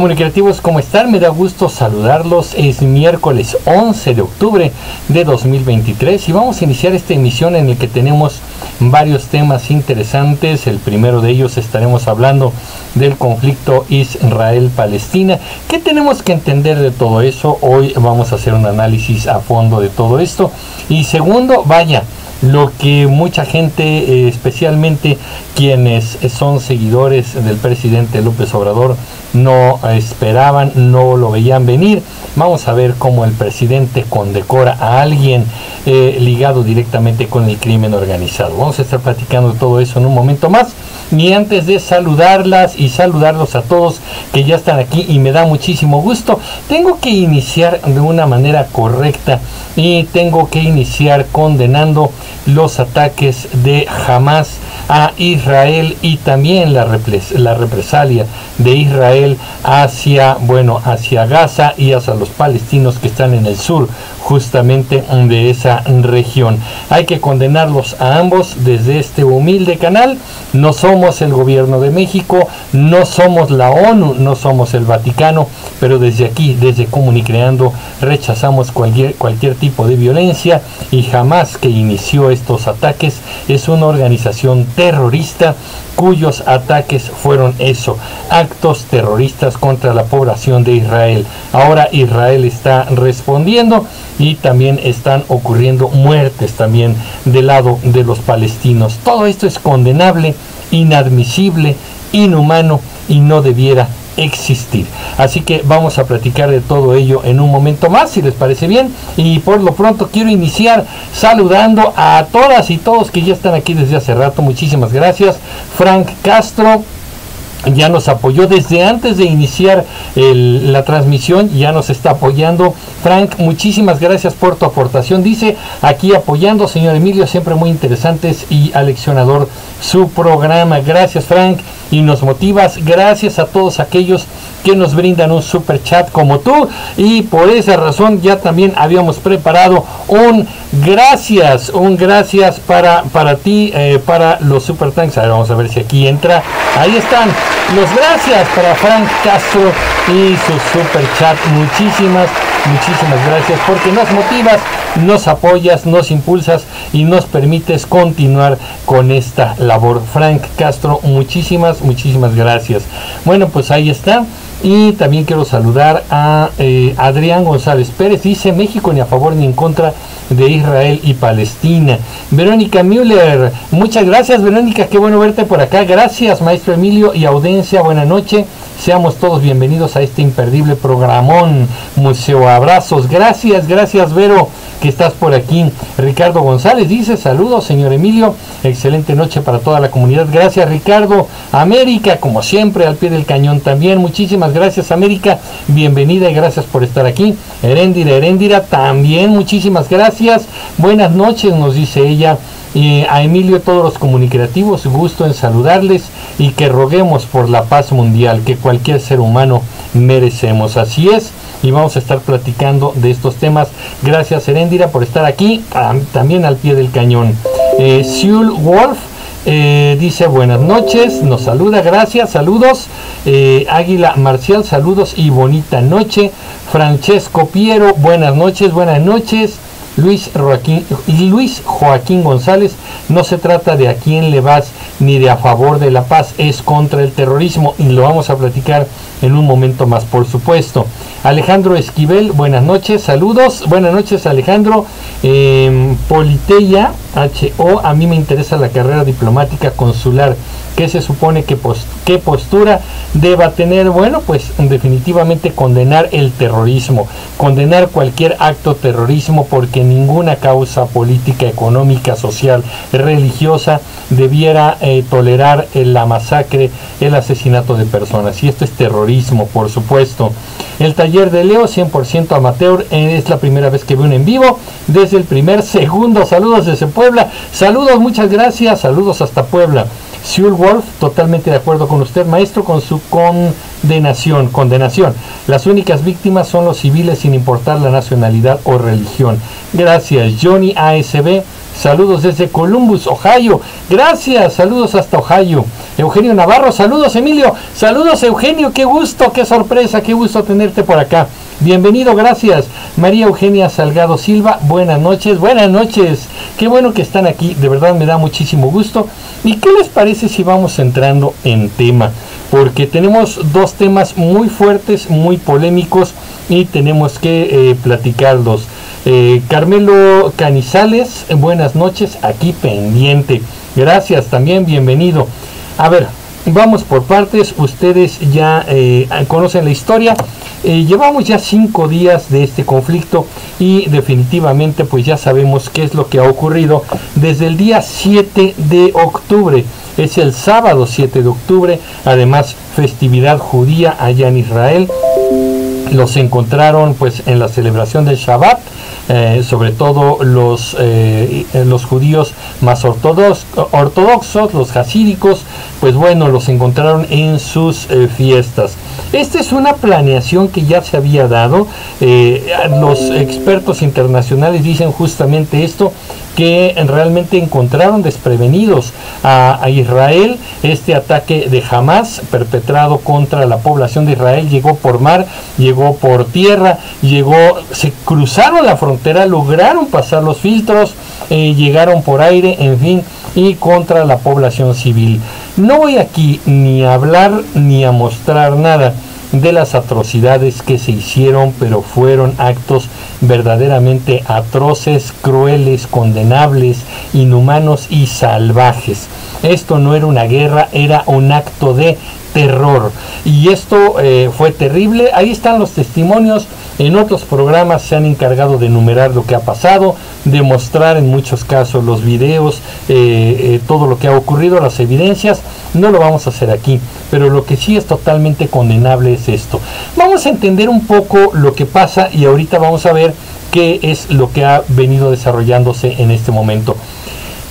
Comunicativos, ¿cómo están? Me da gusto saludarlos. Es miércoles 11 de octubre de 2023 y vamos a iniciar esta emisión en la que tenemos varios temas interesantes. El primero de ellos estaremos hablando del conflicto Israel-Palestina. ¿Qué tenemos que entender de todo eso? Hoy vamos a hacer un análisis a fondo de todo esto. Y segundo, vaya, lo que mucha gente, eh, especialmente quienes son seguidores del presidente López Obrador, no esperaban, no lo veían venir. Vamos a ver cómo el presidente condecora a alguien eh, ligado directamente con el crimen organizado. Vamos a estar platicando todo eso en un momento más. Y antes de saludarlas y saludarlos a todos que ya están aquí y me da muchísimo gusto, tengo que iniciar de una manera correcta y tengo que iniciar condenando los ataques de Hamas a Israel y también la, la represalia de Israel hacia, bueno, hacia Gaza y hacia los palestinos que están en el sur justamente de esa región. Hay que condenarlos a ambos desde este humilde canal. No somos el gobierno de México, no somos la ONU, no somos el Vaticano, pero desde aquí, desde Comunicreando, rechazamos cualquier, cualquier tipo de violencia y jamás que inició estos ataques es una organización terrorista cuyos ataques fueron eso, actos terroristas contra la población de Israel. Ahora Israel está respondiendo y también están ocurriendo muertes también del lado de los palestinos. Todo esto es condenable, inadmisible, inhumano y no debiera existir. Así que vamos a platicar de todo ello en un momento más, si les parece bien. Y por lo pronto quiero iniciar saludando a todas y todos que ya están aquí desde hace rato. Muchísimas gracias. Frank Castro, ya nos apoyó desde antes de iniciar la transmisión, ya nos está apoyando. Frank, muchísimas gracias por tu aportación. Dice aquí apoyando, señor Emilio, siempre muy interesantes y aleccionador su programa. Gracias, Frank, y nos motivas. Gracias a todos aquellos que nos brindan un super chat como tú. Y por esa razón ya también habíamos preparado un gracias, un gracias para, para ti, eh, para los super tanks. A ver, vamos a ver si aquí entra. Ahí están. Los gracias para Frank Castro y su super chat. Muchísimas, muchísimas gracias porque nos motivas, nos apoyas, nos impulsas y nos permites continuar con esta labor. Frank Castro, muchísimas, muchísimas gracias. Bueno, pues ahí está. Y también quiero saludar a eh, Adrián González Pérez. Dice México ni a favor ni en contra de Israel y Palestina. Verónica Müller, muchas gracias Verónica, qué bueno verte por acá. Gracias maestro Emilio y audiencia, buena noche. Seamos todos bienvenidos a este imperdible programón. Museo Abrazos. Gracias, gracias Vero que estás por aquí. Ricardo González dice saludos señor Emilio. Excelente noche para toda la comunidad. Gracias Ricardo. América, como siempre, al pie del cañón también. Muchísimas gracias América. Bienvenida y gracias por estar aquí. Heréndira, Heréndira, también muchísimas gracias. Buenas noches, nos dice ella. Y a Emilio, todos los comunicativos, gusto en saludarles y que roguemos por la paz mundial que cualquier ser humano merecemos. Así es, y vamos a estar platicando de estos temas. Gracias, Heréndira, por estar aquí, también al pie del cañón. Eh, Wolf. Eh, dice buenas noches, nos saluda, gracias, saludos. Eh, Águila Marcial, saludos y bonita noche. Francesco Piero, buenas noches, buenas noches. Luis Joaquín, González, no se trata de a quién le vas ni de a favor de la paz, es contra el terrorismo y lo vamos a platicar en un momento más, por supuesto. Alejandro Esquivel, buenas noches, saludos, buenas noches Alejandro. Eh, Politeia, HO, a mí me interesa la carrera diplomática consular. ¿Qué se supone que qué postura deba tener? Bueno, pues definitivamente condenar el terrorismo, condenar cualquier acto terrorismo porque ninguna causa política, económica, social, religiosa debiera eh, tolerar la masacre, el asesinato de personas. Y esto es terrorismo, por supuesto. El taller de Leo, 100% amateur, eh, es la primera vez que veo en vivo, desde el primer segundo. Saludos desde Puebla, saludos, muchas gracias, saludos hasta Puebla. Totalmente de acuerdo con usted, maestro, con su condenación. Condenación. Las únicas víctimas son los civiles sin importar la nacionalidad o religión. Gracias, Johnny ASB. Saludos desde Columbus, Ohio. Gracias, saludos hasta Ohio. Eugenio Navarro, saludos Emilio, saludos Eugenio, qué gusto, qué sorpresa, qué gusto tenerte por acá. Bienvenido, gracias. María Eugenia Salgado Silva, buenas noches, buenas noches. Qué bueno que están aquí, de verdad me da muchísimo gusto. ¿Y qué les parece si vamos entrando en tema? Porque tenemos dos temas muy fuertes, muy polémicos y tenemos que eh, platicarlos. Eh, Carmelo Canizales, buenas noches, aquí pendiente. Gracias, también bienvenido. A ver, vamos por partes, ustedes ya eh, conocen la historia. Eh, llevamos ya cinco días de este conflicto y definitivamente pues ya sabemos qué es lo que ha ocurrido desde el día 7 de octubre. Es el sábado 7 de octubre, además festividad judía allá en Israel. Los encontraron pues en la celebración del Shabbat eh, sobre todo los, eh, los judíos más ortodoxos, los hasídicos, pues bueno, los encontraron en sus eh, fiestas. Esta es una planeación que ya se había dado. los expertos internacionales dicen justamente esto, que realmente encontraron desprevenidos a, Israel. Este ataque de Hamas perpetrado contra la población de Israel llegó por mar, llegó por tierra, llegó, se cruzaron la frontera, lograron pasar los filtros, eh, llegaron por aire, en fin, y contra la población civil. No voy aquí ni a hablar ni a mostrar nada de las atrocidades que se hicieron, pero fueron actos verdaderamente atroces, crueles, condenables, inhumanos y salvajes. Esto no era una guerra, era un acto de terror. Y esto eh, fue terrible. Ahí están los testimonios. En otros programas se han encargado de enumerar lo que ha pasado, de mostrar en muchos casos los videos, eh, eh, todo lo que ha ocurrido, las evidencias. No lo vamos a hacer aquí, pero lo que sí es totalmente condenable es esto. Vamos a entender un poco lo que pasa y ahorita vamos a ver qué es lo que ha venido desarrollándose en este momento.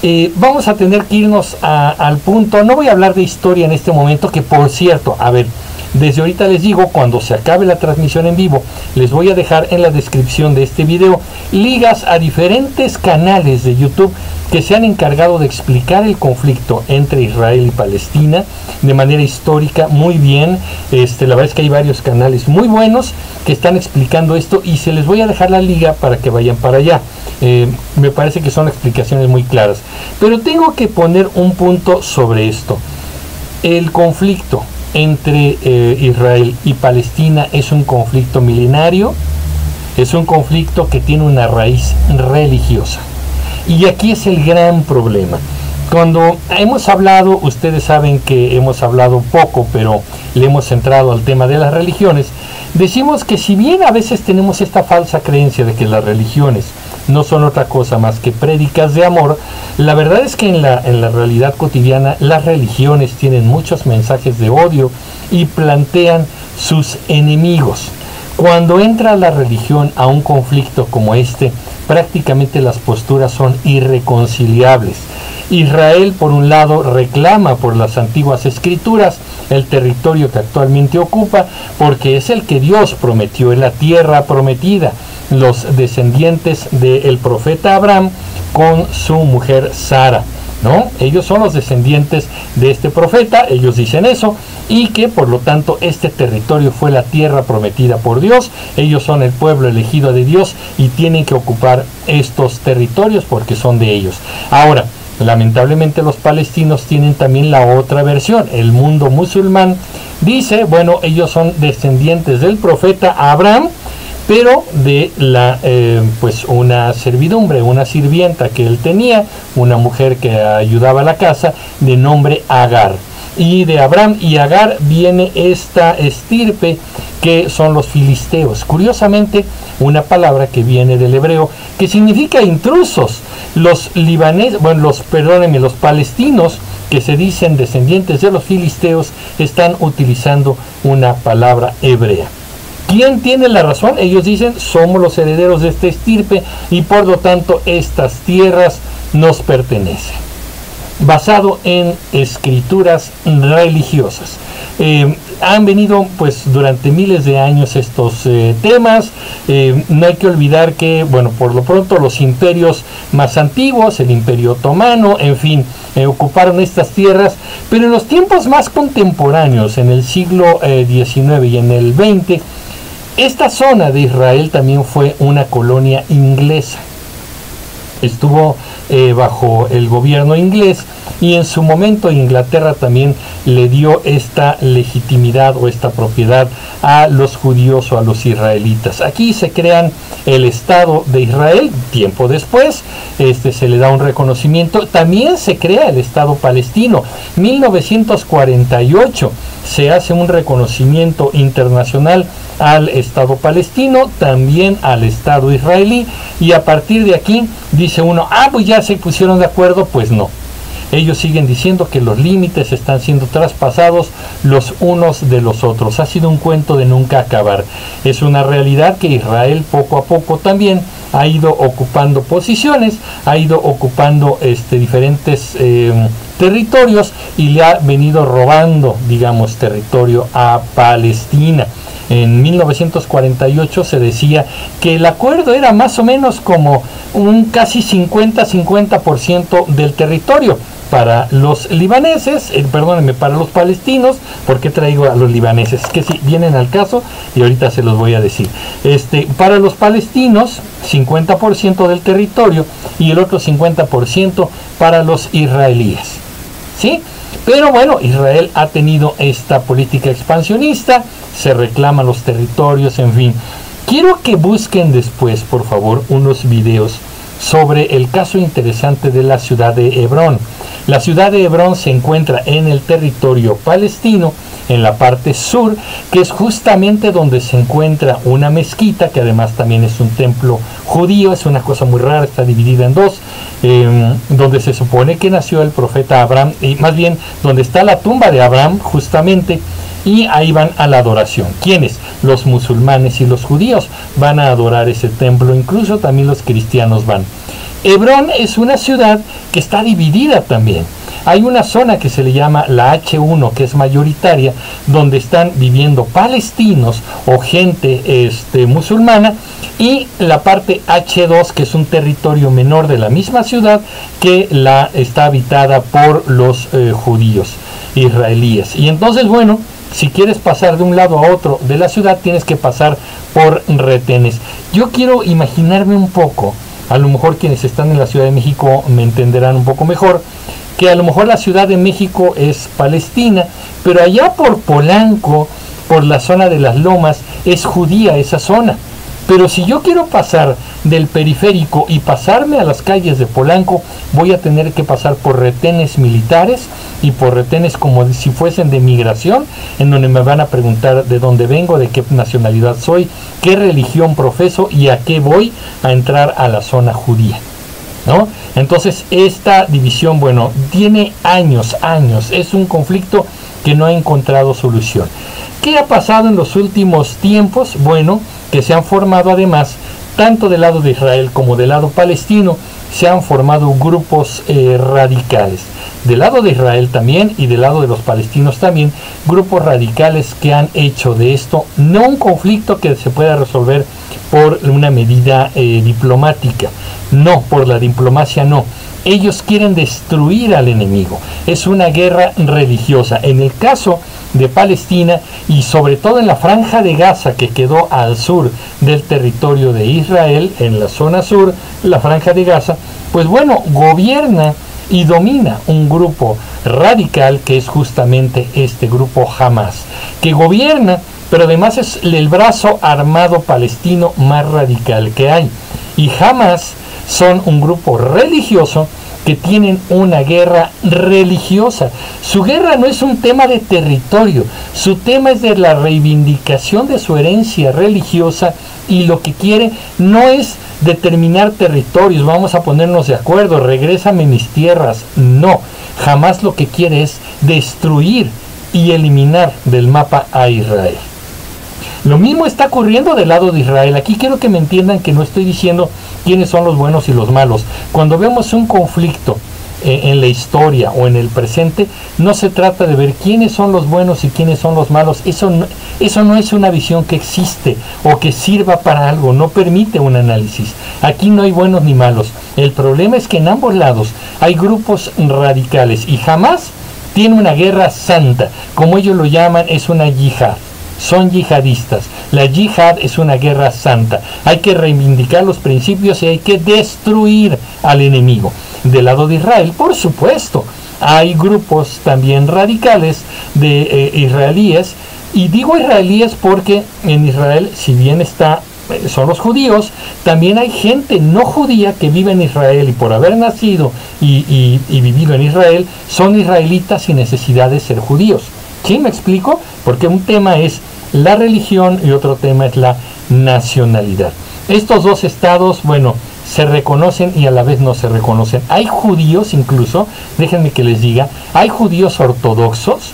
Eh, vamos a tener que irnos al punto, no voy a hablar de historia en este momento, que por cierto, a ver, desde ahorita les digo, cuando se acabe la transmisión en vivo, les voy a dejar en la descripción de este video ligas a diferentes canales de YouTube que se han encargado de explicar el conflicto entre Israel y Palestina de manera histórica muy bien. Este, la verdad es que hay varios canales muy buenos que están explicando esto y se les voy a dejar la liga para que vayan para allá. Eh, me parece que son explicaciones muy claras. Pero tengo que poner un punto sobre esto. El conflicto entre eh, Israel y Palestina es un conflicto milenario, es un conflicto que tiene una raíz religiosa. Y aquí es el gran problema. Cuando hemos hablado, ustedes saben que hemos hablado poco, pero le hemos centrado al tema de las religiones, decimos que si bien a veces tenemos esta falsa creencia de que las religiones no son otra cosa más que prédicas de amor, la verdad es que en la, en la realidad cotidiana las religiones tienen muchos mensajes de odio y plantean sus enemigos. Cuando entra la religión a un conflicto como este, prácticamente las posturas son irreconciliables. Israel, por un lado, reclama por las antiguas escrituras el territorio que actualmente ocupa, porque es el que Dios prometió, en la tierra prometida, los descendientes del profeta Abraham con su mujer Sara. ¿No? Ellos son los descendientes de este profeta, ellos dicen eso, y que por lo tanto este territorio fue la tierra prometida por Dios, ellos son el pueblo elegido de Dios y tienen que ocupar estos territorios porque son de ellos. Ahora, Lamentablemente los palestinos tienen también la otra versión. El mundo musulmán dice, bueno, ellos son descendientes del profeta Abraham, pero de la eh, pues una servidumbre, una sirvienta que él tenía, una mujer que ayudaba a la casa, de nombre Agar. Y de Abraham y Agar viene esta estirpe que son los filisteos. Curiosamente, una palabra que viene del hebreo que significa intrusos. Los libaneses, bueno, los, perdónenme, los palestinos que se dicen descendientes de los filisteos están utilizando una palabra hebrea. ¿Quién tiene la razón? Ellos dicen, somos los herederos de este estirpe y por lo tanto estas tierras nos pertenecen. basado en escrituras religiosas. Eh, han venido pues durante miles de años estos eh, temas. Eh, no hay que olvidar que, bueno, por lo pronto los imperios más antiguos, el imperio otomano, en fin, ocuparon estas tierras, pero en los tiempos más contemporáneos, en el siglo XIX y en el XX, esta zona de Israel también fue una colonia inglesa. Estuvo bajo el gobierno inglés y en su momento Inglaterra también le dio esta legitimidad o esta propiedad a los judíos o a los israelitas. Aquí se crean el Estado de Israel, tiempo después este, se le da un reconocimiento, también se crea el Estado palestino, 1948 se hace un reconocimiento internacional al Estado palestino, también al Estado israelí, y a partir de aquí dice uno, ah, pues ya se pusieron de acuerdo, pues no. Ellos siguen diciendo que los límites están siendo traspasados los unos de los otros. Ha sido un cuento de nunca acabar. Es una realidad que Israel poco a poco también ha ido ocupando posiciones, ha ido ocupando este, diferentes eh, territorios y le ha venido robando, digamos, territorio a Palestina. En 1948 se decía que el acuerdo era más o menos como un casi 50-50% del territorio para los libaneses, eh, perdónenme, para los palestinos, porque traigo a los libaneses? que si vienen al caso y ahorita se los voy a decir. Este, para los palestinos, 50% del territorio y el otro 50% para los israelíes. ¿Sí? Pero bueno, Israel ha tenido esta política expansionista, se reclaman los territorios, en fin. Quiero que busquen después, por favor, unos videos sobre el caso interesante de la ciudad de Hebrón. La ciudad de Hebrón se encuentra en el territorio palestino, en la parte sur, que es justamente donde se encuentra una mezquita, que además también es un templo judío, es una cosa muy rara, está dividida en dos, em, donde se supone que nació el profeta Abraham, y más bien donde está la tumba de Abraham, justamente, y ahí van a la adoración. ¿Quiénes? Los musulmanes y los judíos van a adorar ese templo, incluso también los cristianos van. Hebrón es una ciudad que está dividida también. Hay una zona que se le llama la H1, que es mayoritaria, donde están viviendo palestinos o gente este, musulmana, y la parte H2, que es un territorio menor de la misma ciudad, que la está habitada por los eh, judíos israelíes. Y entonces, bueno, si quieres pasar de un lado a otro de la ciudad, tienes que pasar por retenes. Yo quiero imaginarme un poco, a lo mejor quienes están en la Ciudad de México me entenderán un poco mejor, que a lo mejor la Ciudad de México es Palestina, pero allá por Polanco, por la zona de las lomas, es judía esa zona. Pero si yo quiero pasar del periférico y pasarme a las calles de Polanco, voy a tener que pasar por retenes militares y por retenes como si fuesen de migración, en donde me van a preguntar de dónde vengo, de qué nacionalidad soy, qué religión profeso y a qué voy a entrar a la zona judía. ¿No? Entonces esta división, bueno, tiene años, años, es un conflicto que no ha encontrado solución. ¿Qué ha pasado en los últimos tiempos? Bueno, que se han formado además, tanto del lado de Israel como del lado palestino, se han formado grupos eh, radicales. Del lado de Israel también y del lado de los palestinos también, grupos radicales que han hecho de esto no un conflicto que se pueda resolver por una medida eh, diplomática, no, por la diplomacia no. Ellos quieren destruir al enemigo. Es una guerra religiosa. En el caso de Palestina y sobre todo en la franja de Gaza que quedó al sur del territorio de Israel, en la zona sur, la franja de Gaza, pues bueno, gobierna y domina un grupo radical que es justamente este grupo Hamas, que gobierna, pero además es el brazo armado palestino más radical que hay. Y Hamas son un grupo religioso que tienen una guerra religiosa. Su guerra no es un tema de territorio, su tema es de la reivindicación de su herencia religiosa y lo que quiere no es determinar territorios, vamos a ponernos de acuerdo, regrésame mis tierras, no, jamás lo que quiere es destruir y eliminar del mapa a Israel. Lo mismo está ocurriendo del lado de Israel. Aquí quiero que me entiendan que no estoy diciendo quiénes son los buenos y los malos. Cuando vemos un conflicto eh, en la historia o en el presente, no se trata de ver quiénes son los buenos y quiénes son los malos. Eso no, eso no es una visión que existe o que sirva para algo, no permite un análisis. Aquí no hay buenos ni malos. El problema es que en ambos lados hay grupos radicales y jamás tiene una guerra santa. Como ellos lo llaman, es una yihad son yihadistas. La yihad es una guerra santa. Hay que reivindicar los principios y hay que destruir al enemigo. Del lado de Israel, por supuesto, hay grupos también radicales de eh, israelíes. Y digo israelíes porque en Israel, si bien está eh, son los judíos, también hay gente no judía que vive en Israel y por haber nacido y, y vivido en Israel, son israelitas sin necesidad de ser judíos. ¿Sí me explico? Porque un tema es la religión y otro tema es la nacionalidad. Estos dos estados, bueno, se reconocen y a la vez no se reconocen. Hay judíos incluso, déjenme que les diga, hay judíos ortodoxos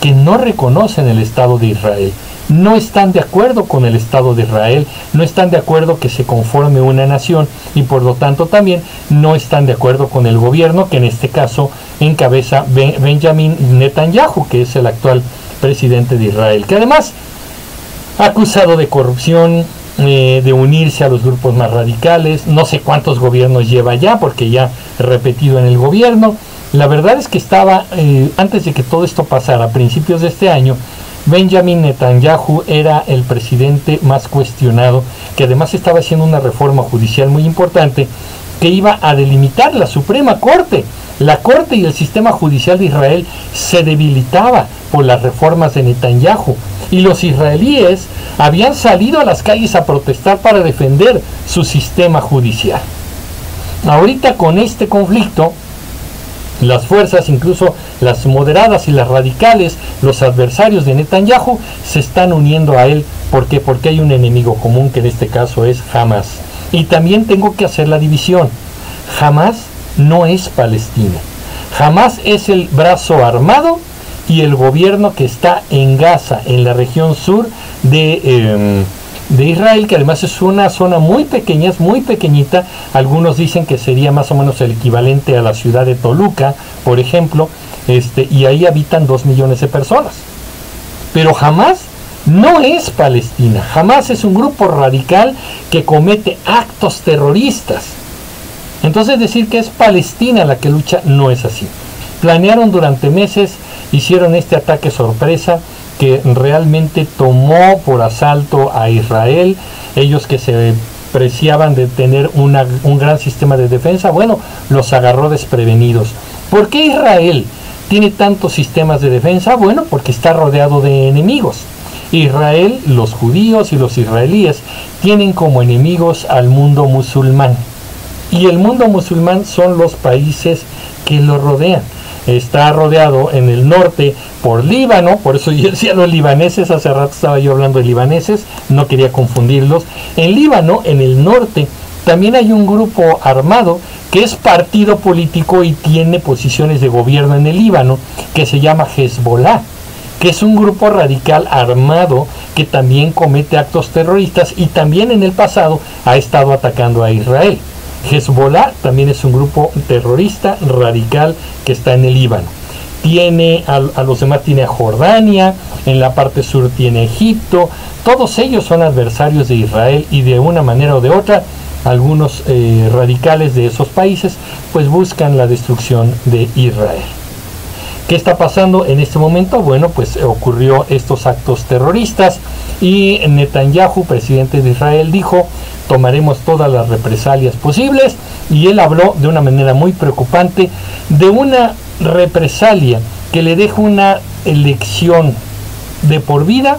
que no reconocen el Estado de Israel, no están de acuerdo con el Estado de Israel, no están de acuerdo que se conforme una nación y por lo tanto también no están de acuerdo con el gobierno que en este caso encabeza Benjamin Netanyahu, que es el actual presidente de Israel, que además acusado de corrupción, eh, de unirse a los grupos más radicales, no sé cuántos gobiernos lleva ya, porque ya repetido en el gobierno. La verdad es que estaba, eh, antes de que todo esto pasara, a principios de este año, Benjamin Netanyahu era el presidente más cuestionado, que además estaba haciendo una reforma judicial muy importante que iba a delimitar la Suprema Corte. La Corte y el sistema judicial de Israel se debilitaba por las reformas de Netanyahu y los israelíes habían salido a las calles a protestar para defender su sistema judicial. Ahorita con este conflicto, las fuerzas, incluso las moderadas y las radicales, los adversarios de Netanyahu, se están uniendo a él. ¿Por qué? Porque hay un enemigo común que en este caso es Hamas. Y también tengo que hacer la división. Hamas no es Palestina. Hamas es el brazo armado y el gobierno que está en Gaza, en la región sur de, em, de Israel, que además es una zona muy pequeña, es muy pequeñita. Algunos dicen que sería más o menos el equivalente a la ciudad de Toluca, por ejemplo, este, y ahí habitan dos millones de personas. Pero jamás no es Palestina, jamás es un grupo radical que comete actos terroristas. Entonces decir que es Palestina la que lucha no es así. Planearon durante meses, hicieron este ataque sorpresa que realmente tomó por asalto a Israel, ellos que se preciaban de tener un gran sistema de defensa, bueno, los agarró desprevenidos. ¿Por qué Israel tiene tantos sistemas de defensa? Bueno, porque está rodeado de enemigos. Israel, los judíos y los israelíes tienen como enemigos al mundo musulmán. Y el mundo musulmán son los países que lo rodean. Está rodeado en el norte por Líbano, por eso yo decía los libaneses, hace rato estaba yo hablando de libaneses, no quería confundirlos. En Líbano, en el norte, también hay un grupo armado que es partido político y tiene posiciones de gobierno en el Líbano, que se llama Hezbollah que es un grupo radical armado que también comete actos terroristas y también en el pasado ha estado atacando a Israel. Hezbollah también es un grupo terrorista radical que está en el Líbano. Tiene a, los demás, tiene a Jordania, en la parte sur tiene Egipto, todos ellos son adversarios de Israel y de una manera o de otra algunos eh, radicales de esos países pues buscan la destrucción de Israel. ¿Qué está pasando en este momento? Bueno, pues ocurrió estos actos terroristas y Netanyahu, presidente de Israel, dijo tomaremos todas las represalias posibles y él habló de una manera muy preocupante de una represalia que le deja una elección de por vida.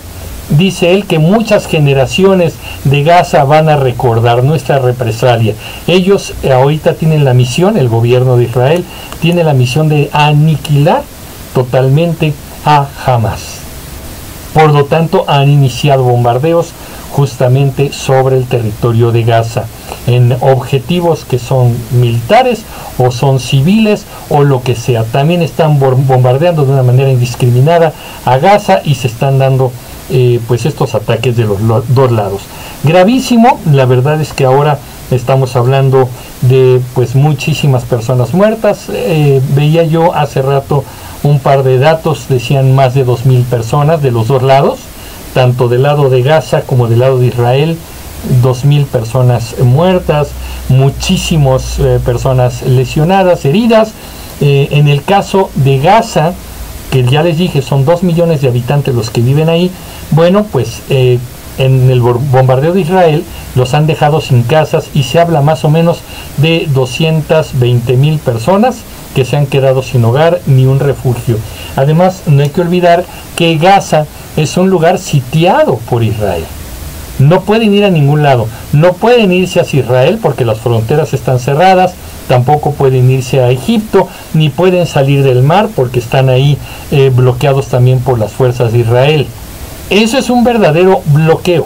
Dice él que muchas generaciones de Gaza van a recordar nuestra represalia. Ellos ahorita tienen la misión, el gobierno de Israel tiene la misión de aniquilar totalmente a Hamas. Por lo tanto, han iniciado bombardeos justamente sobre el territorio de Gaza, en objetivos que son militares o son civiles o lo que sea. También están bombardeando de una manera indiscriminada a Gaza y se están dando eh, pues estos ataques de los dos lados. Gravísimo, la verdad es que ahora Estamos hablando de pues muchísimas personas muertas. Eh, veía yo hace rato un par de datos, decían más de 2.000 personas de los dos lados, tanto del lado de Gaza como del lado de Israel. 2.000 personas muertas, muchísimas eh, personas lesionadas, heridas. Eh, en el caso de Gaza, que ya les dije son 2 millones de habitantes los que viven ahí, bueno, pues eh, en el bombardeo de Israel los han dejado sin casas y se habla más o menos de 220 mil personas que se han quedado sin hogar ni un refugio. Además, no hay que olvidar que Gaza es un lugar sitiado por Israel no pueden ir a ningún lado, no pueden irse hacia Israel porque las fronteras están cerradas, tampoco pueden irse a Egipto, ni pueden salir del mar porque están ahí eh, bloqueados también por las fuerzas de Israel. Eso es un verdadero bloqueo.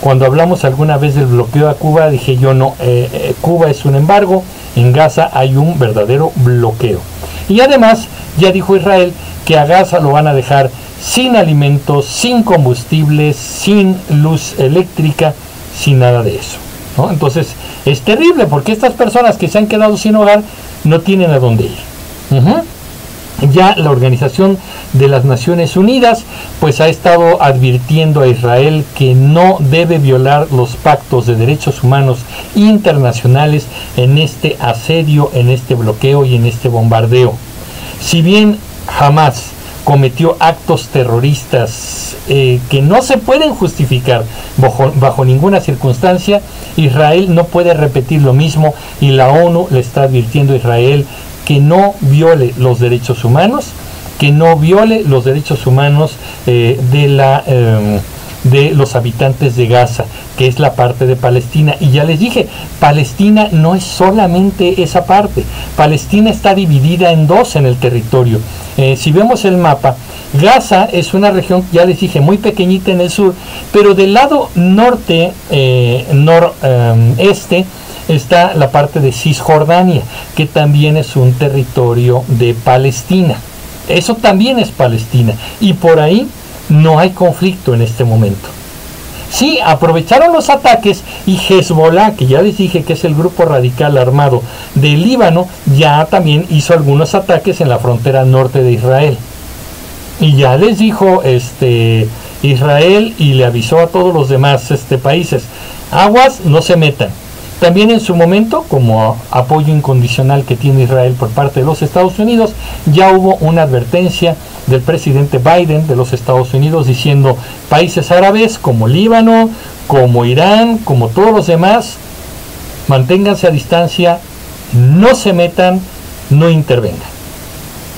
Cuando hablamos alguna vez del bloqueo a Cuba, dije yo no, eh, eh, Cuba es un embargo, en Gaza hay un verdadero bloqueo. Y además, ya dijo Israel que a Gaza lo van a dejar sin alimentos, sin combustible, sin luz eléctrica, sin nada de eso. Entonces es terrible porque estas personas que se han quedado sin hogar no tienen a dónde ir. Ya la Organización de las Naciones Unidas pues ha estado advirtiendo a Israel que no debe violar los pactos de derechos humanos internacionales en este asedio, en este bloqueo y en este bombardeo. Si bien jamás cometió actos terroristas eh, que no se pueden justificar bajo, bajo, ninguna circunstancia, Israel no puede repetir lo mismo y la ONU le está advirtiendo a Israel que no viole los derechos humanos, que no viole los derechos humanos eh, de la... Em, de los habitantes de Gaza, que es la parte de Palestina. Y ya les dije, Palestina no es solamente esa parte. Palestina está dividida en dos en el territorio. Eh, si vemos el mapa, Gaza es una región, ya les dije, muy pequeñita en el sur, pero del lado norte, eh, noreste, está la parte de Cisjordania, que también es un territorio de Palestina. Eso también es Palestina. Y por ahí no hay conflicto en este momento. Sí, aprovecharon los ataques y Hezbollah, que ya les dije que es el grupo radical armado del Líbano, ya también hizo algunos ataques en la frontera norte de Israel. Y ya les dijo este Israel y le avisó a todos los demás este, países, aguas, no se metan. También en su momento, como apoyo incondicional que tiene Israel por parte de los Estados Unidos, ya hubo una advertencia del presidente Biden de los Estados Unidos diciendo países árabes como Líbano, como Irán, como todos los demás, manténganse a distancia, no se metan, no intervengan.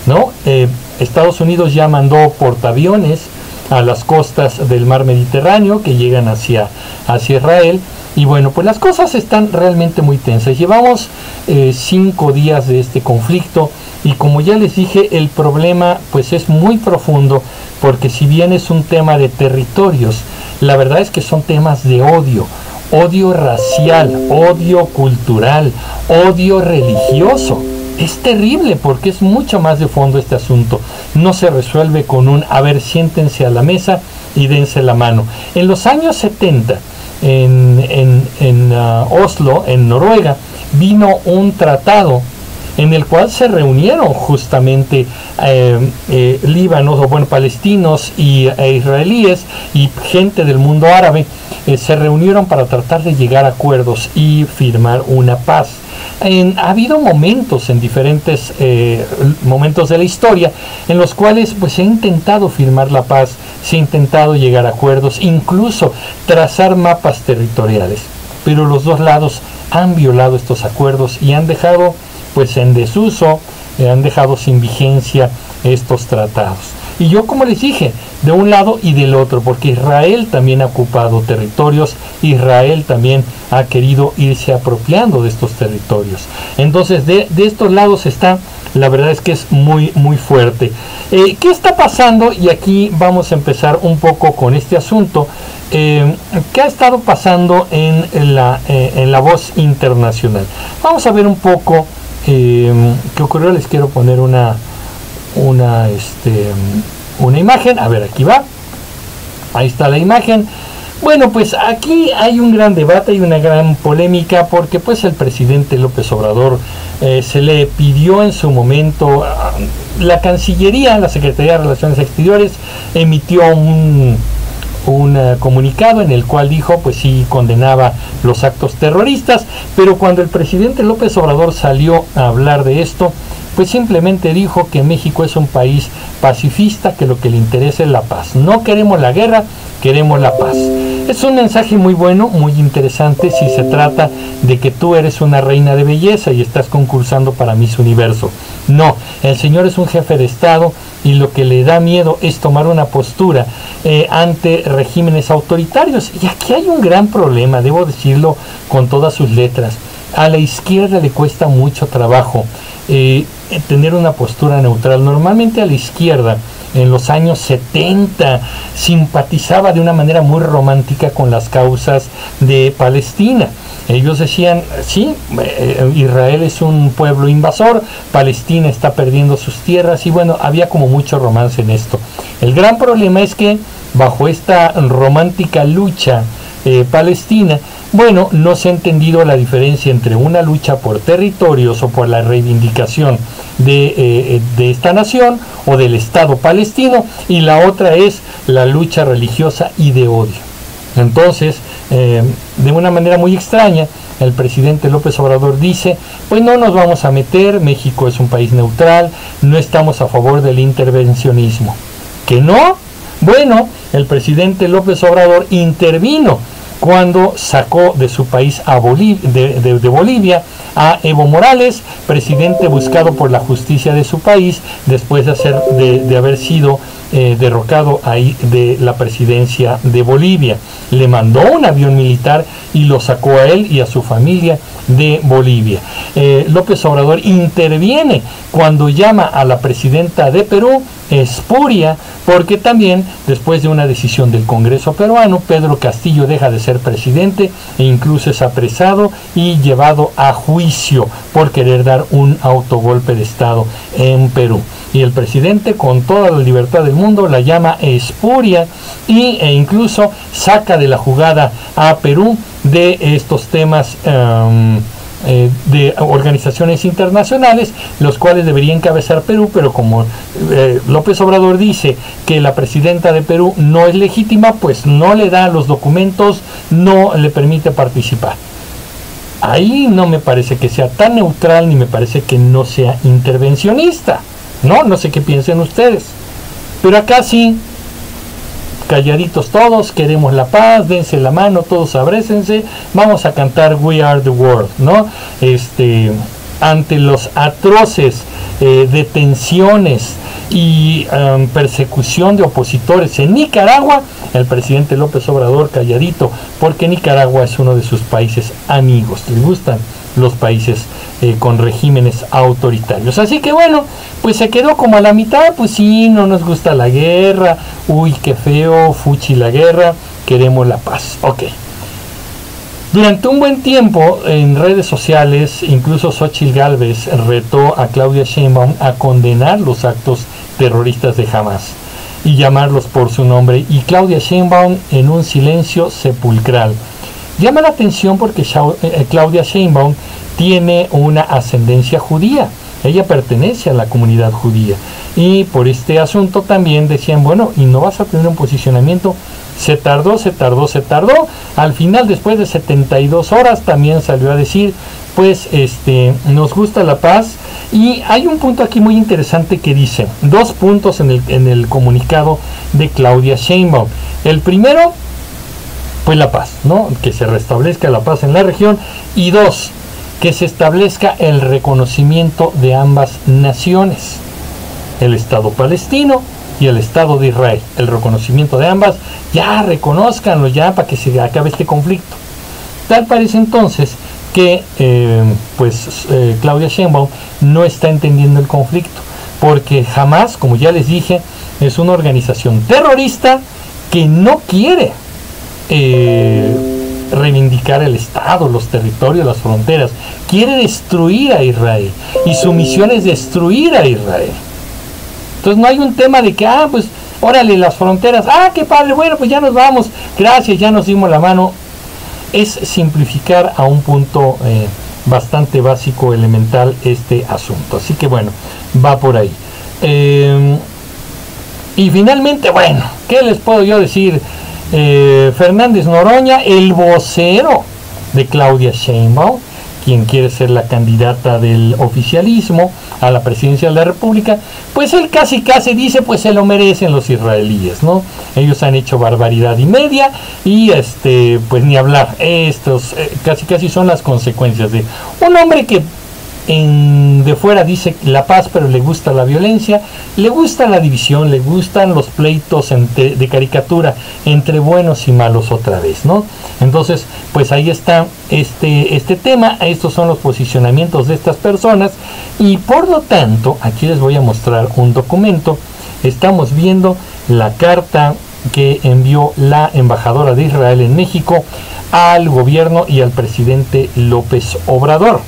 ¿No? Eh, Estados Unidos ya mandó portaaviones a las costas del mar Mediterráneo que llegan hacia, hacia Israel y bueno, pues las cosas están realmente muy tensas. Llevamos eh, cinco días de este conflicto y como ya les dije, el problema pues es muy profundo porque si bien es un tema de territorios, la verdad es que son temas de odio. Odio racial, odio cultural, odio religioso. Es terrible porque es mucho más de fondo este asunto. No se resuelve con un, a ver, siéntense a la mesa y dense la mano. En los años 70, en, en, uh, Oslo, en Noruega, vino un tratado en el cual se reunieron justamente eh, eh, líbanos o bueno palestinos y e israelíes y gente del mundo árabe eh, se reunieron para tratar de llegar a acuerdos y firmar una paz ha habido momentos en diferentes eh, momentos de la historia en los cuales pues, se ha intentado firmar la paz, se ha intentado llegar a acuerdos, incluso trazar mapas territoriales. Pero los dos lados han violado estos acuerdos y han dejado pues en desuso, eh, han dejado sin vigencia estos tratados. Y yo, como les dije, de un lado y del otro, porque Israel también ha ocupado territorios, Israel también ha querido irse apropiando de estos territorios. Entonces, de, estos lados está, la verdad es que es muy, muy fuerte. Eh, ¿Qué está pasando? Y aquí vamos a empezar un poco con este asunto. Eh, ¿Qué ha estado pasando en la, eh, en la voz internacional? Vamos a ver un poco qué ocurrió. Les quiero poner una una, este, una imagen. A ver, aquí va. Ahí está la imagen. Bueno, pues aquí hay un gran debate y una gran polémica porque pues el presidente López Obrador eh, se le pidió en su momento, ah, la Cancillería, la Secretaría de Relaciones Exteriores emitió un, un eh, comunicado en el cual dijo, pues sí, condenaba los actos terroristas, pero cuando el presidente López Obrador salió a hablar de esto, pues simplemente dijo que México es un país pacifista, que lo que le interesa es la paz. No queremos la guerra, queremos la paz. Es un mensaje muy bueno, muy interesante si se trata de que tú eres una reina de belleza y estás concursando para Miss Universo. No, el Señor es un jefe de Estado y lo que le da miedo es tomar una postura eh, ante regímenes autoritarios. Y aquí hay un gran problema, debo decirlo con todas sus letras. A la izquierda le cuesta mucho trabajo eh, tener una postura neutral. Normalmente a la izquierda, en los años 70, simpatizaba de una manera muy romántica con las causas de Palestina. Ellos decían, sí, eh, Israel es un pueblo invasor, Palestina está perdiendo sus tierras y bueno, había como mucho romance en esto. El gran problema es que bajo esta romántica lucha eh, palestina, bueno, no se ha entendido la diferencia entre una lucha por territorios o por la reivindicación de, eh, eh, de, esta nación o del Estado palestino y la otra es la lucha religiosa y de odio. Entonces, de una manera muy extraña, el presidente López Obrador dice, pues no nos vamos a meter, México es un país neutral, no estamos a favor del intervencionismo. ¿Que no? Bueno, el presidente López Obrador intervino cuando sacó de su país a de, Bolivia a Evo Morales, presidente buscado por la justicia de su país después de, hacer, de, haber sido eh, derrocado ahí de la presidencia de Bolivia. Le mandó un avión militar y lo sacó a él y a su familia de Bolivia. Eh, López Obrador interviene cuando llama a la presidenta de Perú, Espuria, porque también después de una decisión del Congreso peruano, Pedro Castillo deja de ser presidente e incluso es apresado y llevado a juicio por querer dar un autogolpe de Estado en Perú. Y el presidente con toda la libertad del mundo la llama espuria y, e incluso saca de la jugada a Perú de estos temas. Em, eh, de organizaciones internacionales, los cuales debería encabezar Perú, pero como eh, López Obrador dice que la presidenta de Perú no es legítima, pues no le da los documentos, no le permite participar. Ahí no me parece que sea tan neutral ni me parece que no sea intervencionista. No, no sé qué piensen ustedes. Pero acá sí, calladitos todos, queremos la paz, dense la mano, todos abrécense, vamos a cantar We Are the World, ¿no? Este, ante los atroces eh, detenciones y um, persecución de opositores en Nicaragua, el presidente López Obrador calladito, porque Nicaragua es uno de sus países amigos, les gustan los países eh, con regímenes autoritarios. Así que bueno, pues se quedó como a la mitad, pues sí, no nos gusta la guerra, uy, qué feo, fuchi la guerra, queremos la paz. Ok. Durante un buen tiempo en redes sociales, incluso Xochitl Galvez retó a Claudia Sheinbaum a condenar los actos terroristas de Hamas y llamarlos por su nombre, y Claudia Sheinbaum en un silencio sepulcral. Llama la atención porque eh, Claudia Sheinbaum tiene una ascendencia judía. Ella pertenece a la comunidad judía. Y por este asunto también decían, bueno, y no vas a tener un posicionamiento. Se tardó, se tardó, se tardó. Al final, después de 72 horas, también salió a decir, pues este, nos gusta la paz. Y hay un punto aquí muy interesante que dice, dos puntos en el, en el comunicado de Claudia Sheinbaum. El primero pues la paz, ¿no? Que se restablezca la paz en la región. Y dos, que se establezca el reconocimiento de ambas naciones, el Estado palestino y el Estado de Israel. El reconocimiento de ambas, ya reconozcanlo ya para que se acabe este conflicto. Tal parece entonces que eh, pues eh, Claudia Sheinbaum no está entendiendo el conflicto, porque jamás, como ya les dije, es una organización terrorista que no quiere eh, reivindicar el Estado, los territorios, las fronteras. Quiere destruir a Israel. Y su misión es destruir a Israel. Entonces no hay un tema de que, ah, pues órale, las fronteras, ah, qué padre, bueno, pues ya nos vamos, gracias, ya nos dimos la mano. Es simplificar a un punto eh, bastante básico, elemental este asunto. Así que bueno, va por ahí. Em, y finalmente, bueno, ¿qué les puedo yo decir? Eh, Fernández Noroña, el vocero de Claudia Sheinbaum, quien quiere ser la candidata del oficialismo a la presidencia de la República, pues él casi casi dice, pues se lo merecen los israelíes, ¿no? Ellos han hecho barbaridad y media y este, pues ni hablar, estos eh, casi casi son las consecuencias de un hombre que en, de fuera dice la paz, pero le gusta la violencia, le gusta la división, le gustan los pleitos de caricatura entre buenos y malos otra vez, ¿no? Entonces, pues ahí está este, este tema, estos son los posicionamientos de estas personas y por lo tanto, aquí les voy a mostrar un documento, estamos viendo la carta que envió la embajadora de Israel en México al gobierno y al presidente López Obrador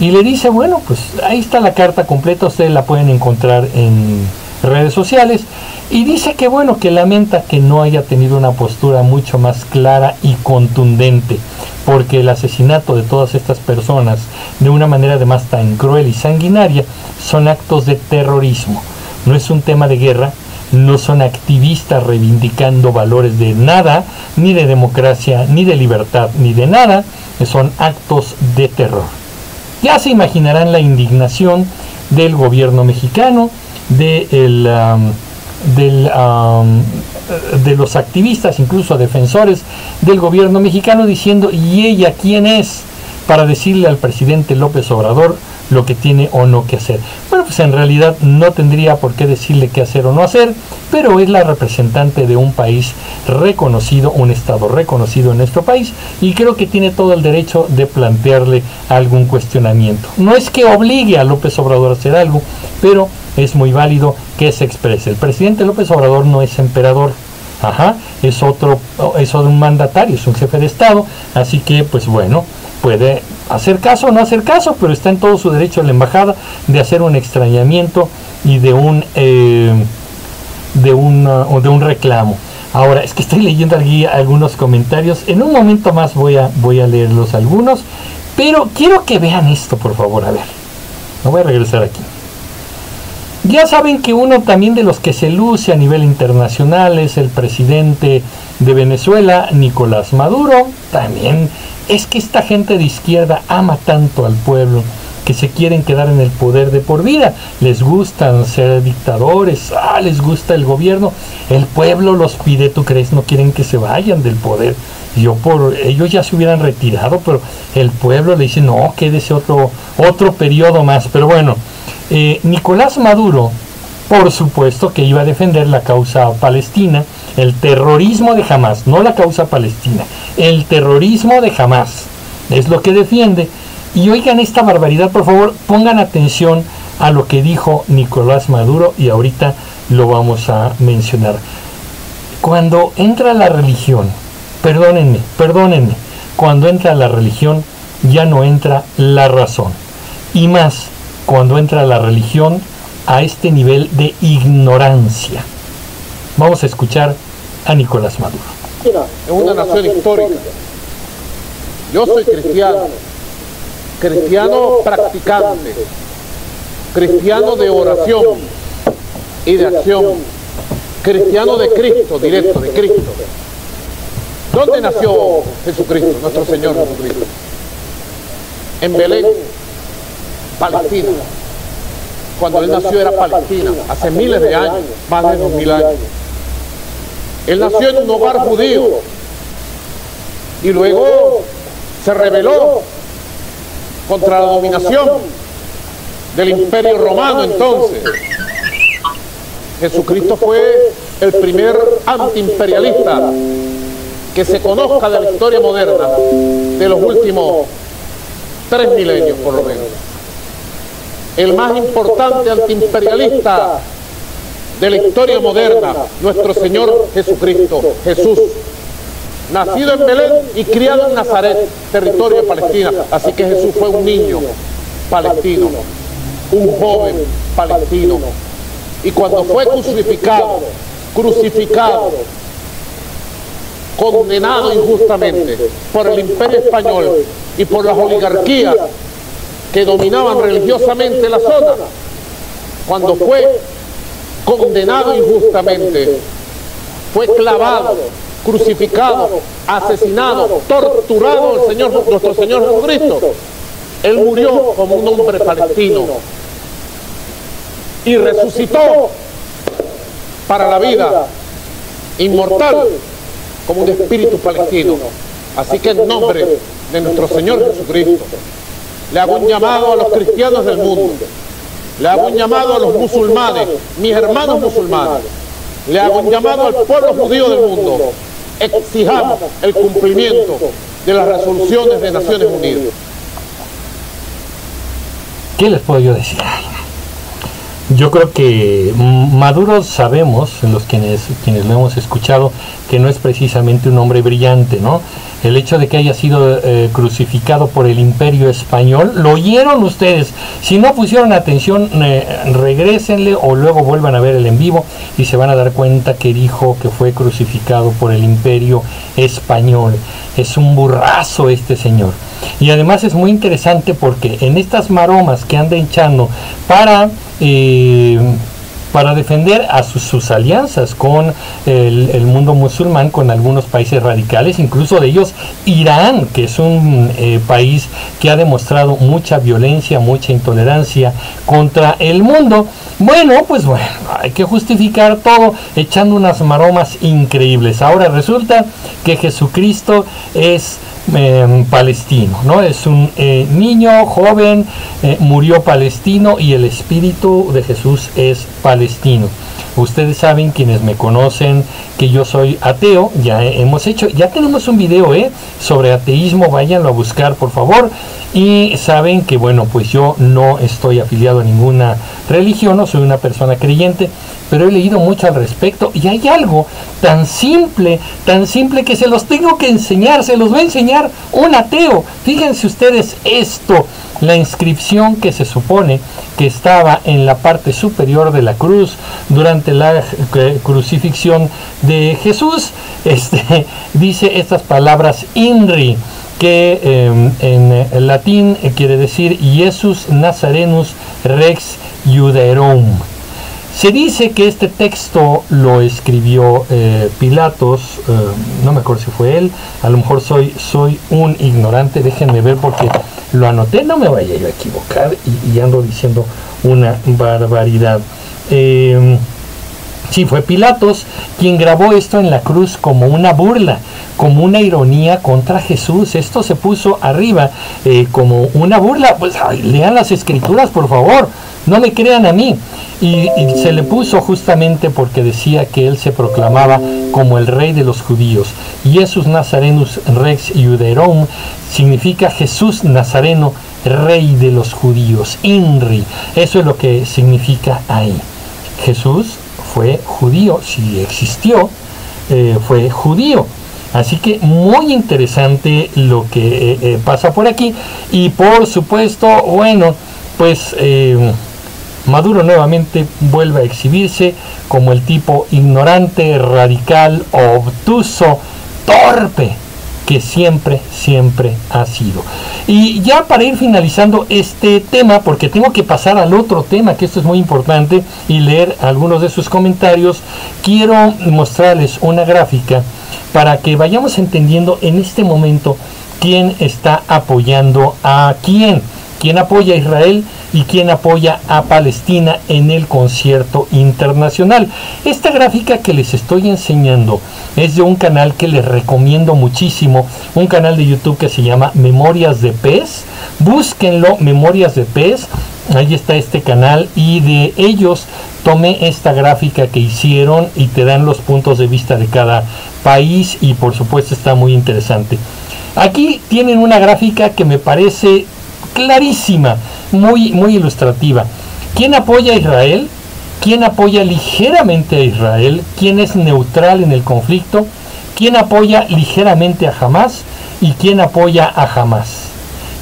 y le dice, bueno, pues ahí está la carta completa, ustedes la pueden encontrar en redes sociales, y dice que bueno, que lamenta que no haya tenido una postura mucho más clara y contundente, porque el asesinato de todas estas personas de una manera además tan cruel y sanguinaria son actos de terrorismo, no es un tema de guerra, no son activistas reivindicando valores de nada, ni de democracia, ni de libertad, ni de nada, son actos de terror. Ya se imaginarán la indignación del gobierno mexicano, de, de los activistas, incluso defensores del gobierno mexicano, diciendo, ¿y ella quién es? para decirle al presidente López Obrador lo que tiene o no que hacer. Bueno, pues en realidad no tendría por qué decirle qué hacer o no hacer, pero es la representante de un país reconocido, un Estado reconocido en nuestro país, y creo que tiene todo el derecho de plantearle algún cuestionamiento. No es que obligue a López Obrador a hacer algo, pero es muy válido que se exprese. El presidente López Obrador no es emperador, Ajá, es otro, es un mandatario, es un jefe de Estado, así que pues bueno, puede hacer caso o no hacer caso, pero está en todo su derecho a la embajada de hacer un extrañamiento y de un eh, de, una, de un reclamo. Ahora, es que estoy leyendo aquí algunos comentarios. En un momento más voy a, voy a leerlos algunos. Pero quiero que vean esto, por favor. A ver. Me voy a regresar aquí. Ya saben que uno también de los que se luce a nivel internacional es el presidente de Venezuela, Nicolás Maduro. También es que esta gente de izquierda ama tanto al pueblo que se quieren quedar en el poder de por vida. Les gustan ser dictadores, ah, les gusta el gobierno. El pueblo los pide, ¿tú crees? No quieren que se vayan del poder. Yo por ellos ya se hubieran retirado, pero el pueblo le dice, no, quédese otro, otro periodo más. Pero bueno, eh, Nicolás Maduro, por supuesto que iba a defender la causa palestina, el terrorismo de Hamas, no la causa palestina, el terrorismo de Hamas es lo que defiende. Y oigan esta barbaridad, por favor, pongan atención a lo que dijo Nicolás Maduro y ahorita lo vamos a mencionar. Cuando entra la religión, perdónenme, perdónenme, cuando entra la religión ya no entra la razón. Y más, cuando entra la religión a este nivel de ignorancia. Vamos a escuchar a Nicolás Maduro. Es una nación histórica. Yo soy cristiano, cristiano practicante, cristiano de oración y de acción, cristiano de Cristo, directo, de Cristo. ¿Dónde nació Jesucristo, nuestro Señor Jesucristo? En Belén, Palestina. Cuando Él nació era Palestina, hace miles de años, más de dos mil años. Él nació en un hogar judío y luego se rebeló contra la dominación del imperio romano entonces. Jesucristo fue el primer antiimperialista que se conozca de la historia moderna de los últimos tres milenios por lo menos. El más importante antiimperialista de la historia moderna, nuestro Señor Jesucristo, Jesús, nacido en Belén y criado en Nazaret, territorio de Palestina. Así que Jesús fue un niño palestino, un joven palestino. Y cuando fue crucificado, crucificado, condenado injustamente por el imperio español y por las oligarquías que dominaban religiosamente la zona, cuando fue condenado injustamente, fue clavado, crucificado, asesinado, torturado el Señor, nuestro Señor Jesucristo. Él murió como un hombre palestino y resucitó para la vida inmortal como un espíritu palestino. Así que en nombre de nuestro Señor Jesucristo, le hago un llamado a los cristianos del mundo, le hago un llamado a los musulmanes, mis hermanos musulmanes, le hago un llamado al pueblo judío del mundo, exijamos el cumplimiento de las resoluciones de Naciones Unidas. ¿Qué les puedo yo decir? Yo creo que Maduro sabemos, los quienes, quienes lo hemos escuchado, que no es precisamente un hombre brillante, ¿no? El hecho de que haya sido eh, crucificado por el imperio español, lo oyeron ustedes. Si no pusieron atención, eh, regresenle o luego vuelvan a ver el en vivo y se van a dar cuenta que dijo que fue crucificado por el imperio español. Es un burrazo este señor. Y además es muy interesante porque en estas maromas que anda echando para, para defender a sus, alianzas con el, mundo musulmán, con algunos países radicales, incluso de ellos Irán, que es un eh, país que ha demostrado mucha violencia, mucha intolerancia contra el mundo. Bueno, pues bueno, hay que justificar todo echando unas maromas increíbles. Ahora resulta que Jesucristo es Em, palestino, ¿no? Es un eh, niño joven, eh, murió palestino y el espíritu de Jesús es palestino. Ustedes saben, quienes me conocen, que yo soy ateo, ya hemos hecho, ya tenemos un video ¿eh? sobre ateísmo, váyanlo a buscar por favor. Y saben que, bueno, pues yo no estoy afiliado a ninguna religión, no soy una persona creyente, pero he leído mucho al respecto y hay algo tan simple, tan simple que se los tengo que enseñar, se los va a enseñar un ateo. Fíjense ustedes esto, la inscripción que se supone que estaba en la parte superior de la cruz durante la eh, crucifixión de Jesús, este, dice estas palabras INRI que em, en latín quiere decir Jesus Nazarenus Rex Judeorum se dice que este texto lo escribió eh, Pilatos, eh, no me acuerdo si fue él, a lo mejor soy, soy un ignorante, déjenme ver porque lo anoté, no me vaya yo a equivocar y, ando diciendo una barbaridad. Eh, sí, fue Pilatos quien grabó esto en la cruz como una burla, como una ironía contra Jesús. Esto se puso arriba como una burla. Pues lean las escrituras, por favor, no me crean a mí. Y, se le puso justamente porque decía que él se proclamaba como el rey de los judíos. Jesús Nazarenus Rex Iuderum significa Jesús Nazareno, rey de los judíos. Inri, eso es lo que significa ahí. Jesús fue judío, si existió, eh, fue judío. Así que muy interesante lo que eh, eh, pasa por aquí. Y por supuesto, bueno, pues Maduro nuevamente vuelve a exhibirse como el tipo ignorante, radical, obtuso, torpe que siempre, siempre ha sido. Y ya para ir finalizando este tema, porque tengo que pasar al otro tema, que esto es muy importante, y leer algunos de sus comentarios, quiero mostrarles una gráfica para que vayamos entendiendo en este momento quién está apoyando a quién quién apoya a Israel y quién apoya a Palestina en el concierto internacional. Esta gráfica que les estoy enseñando es de un canal que les recomiendo muchísimo, un canal de YouTube que se llama Memorias de Pez. Búsquenlo, Memorias de Pez. Ahí está este canal y de ellos tomé esta gráfica que hicieron y te dan los puntos de vista de cada país y por supuesto está muy interesante. Aquí tienen una gráfica que me parece clarísima, muy, muy ilustrativa. ¿Quién apoya a Israel? ¿Quién apoya ligeramente a Israel? ¿Quién es neutral en el conflicto? ¿Quién apoya ligeramente a Hamas? ¿Y quién apoya a Hamas?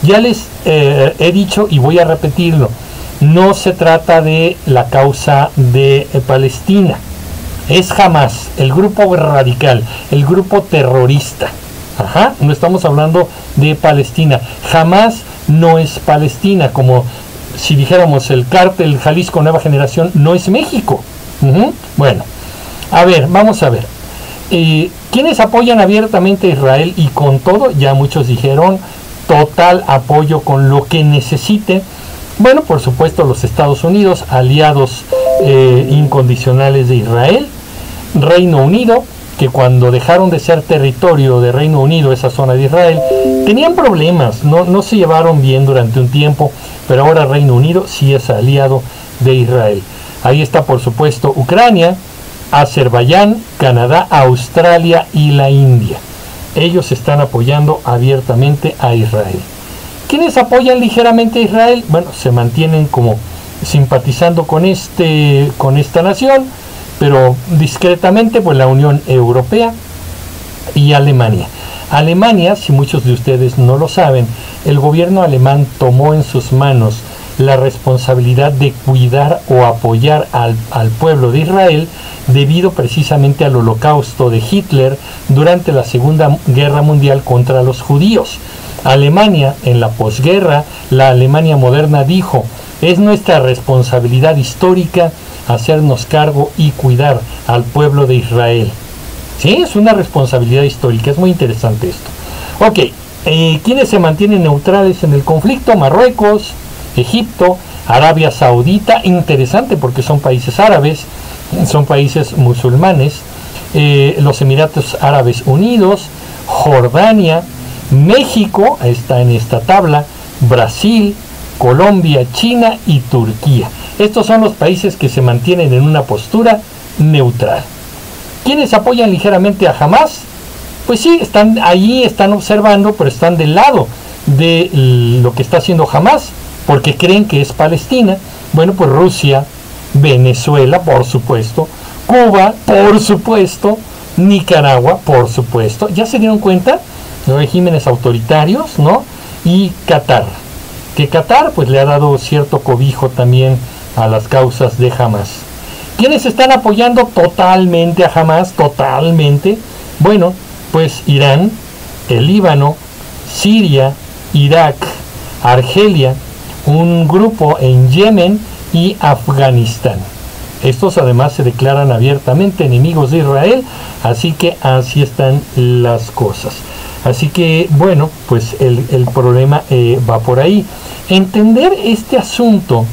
Ya les eh, he dicho y voy a repetirlo, no se trata de la causa de Palestina. es Hamas, el grupo radical, el grupo terrorista. Ajá, no estamos hablando de Palestina. Jamás no es Palestina, como si dijéramos el cártel Jalisco Nueva Generación no es México. Bueno, a ver, vamos a ver. Eh, ¿Quiénes apoyan abiertamente a Israel y con todo? Ya muchos dijeron total apoyo con lo que necesite. Bueno, por supuesto los Estados Unidos, aliados eh, incondicionales de Israel, Reino Unido, que cuando dejaron de ser territorio de Reino Unido, esa zona de Israel, tenían problemas, no, no se llevaron bien durante un tiempo, pero ahora Reino Unido sí es aliado de Israel. Ahí está, por supuesto, Ucrania, Azerbaiyán, Canadá, Australia y la India. Ellos están apoyando abiertamente a Israel. ¿Quiénes apoyan ligeramente a Israel? Bueno, se mantienen como simpatizando con, este, con esta nación pero discretamente pues la Unión Europea y Alemania. Alemania, si muchos de ustedes no lo saben, el gobierno alemán tomó en sus manos la responsabilidad de cuidar o apoyar al, al, pueblo de Israel debido precisamente al holocausto de Hitler durante la Segunda Guerra Mundial contra los judíos. Alemania, en la posguerra, la Alemania moderna dijo, es nuestra responsabilidad histórica hacernos cargo y cuidar al pueblo de Israel. Sí, es una responsabilidad histórica, es muy interesante esto. Ok, eh, ¿quiénes se mantienen neutrales en el conflicto? Marruecos, Egipto, Arabia Saudita, interesante porque son países árabes, son países musulmanes, eh, los Emiratos Árabes Unidos, Jordania, México, está en esta tabla, Brasil, Colombia, China y Turquía. Estos son los países que se mantienen en una postura neutral. ¿Quiénes apoyan ligeramente a Hamas? Pues sí, están allí, están observando, pero están del lado de lo que está haciendo Hamas, porque creen que es Palestina. Bueno, pues Rusia, Venezuela, por supuesto, Cuba, por supuesto, Nicaragua, por supuesto. ¿Ya se dieron cuenta? Los regímenes autoritarios, ¿no? Y Qatar. Que Qatar pues le ha dado cierto cobijo también a las causas de Hamas. ¿Quiénes están apoyando totalmente a Hamas? Totalmente. Bueno, pues Irán, el Líbano, Siria, Irak, Argelia, un grupo en Yemen y Afganistán. Estos además se declaran abiertamente enemigos de Israel, así que así están las cosas. Así que bueno, pues el, problema eh, va por ahí. Entender este asunto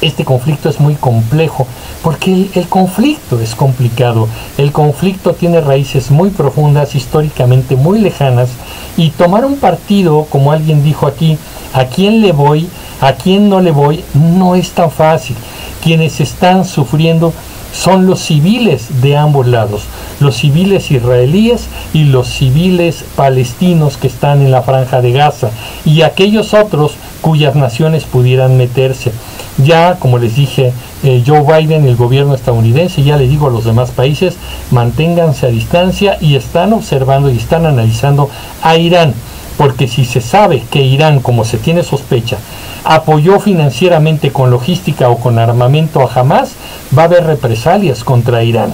este conflicto es muy complejo, porque el, conflicto es complicado, el conflicto tiene raíces muy profundas, históricamente muy lejanas, y tomar un partido, como alguien dijo aquí, a quién le voy, a quién no le voy, no es tan fácil. Quienes están sufriendo son los civiles de ambos lados, los civiles israelíes y los civiles palestinos que están en la franja de Gaza, y aquellos otros cuyas naciones pudieran meterse. Ya, como les dije, eh, Joe Biden, el gobierno estadounidense, ya le digo a los demás países, manténganse a distancia y están observando y están analizando a Irán, porque si se sabe que Irán, como se tiene sospecha, apoyó financieramente con logística o con armamento a Hamas, va a haber represalias contra Irán.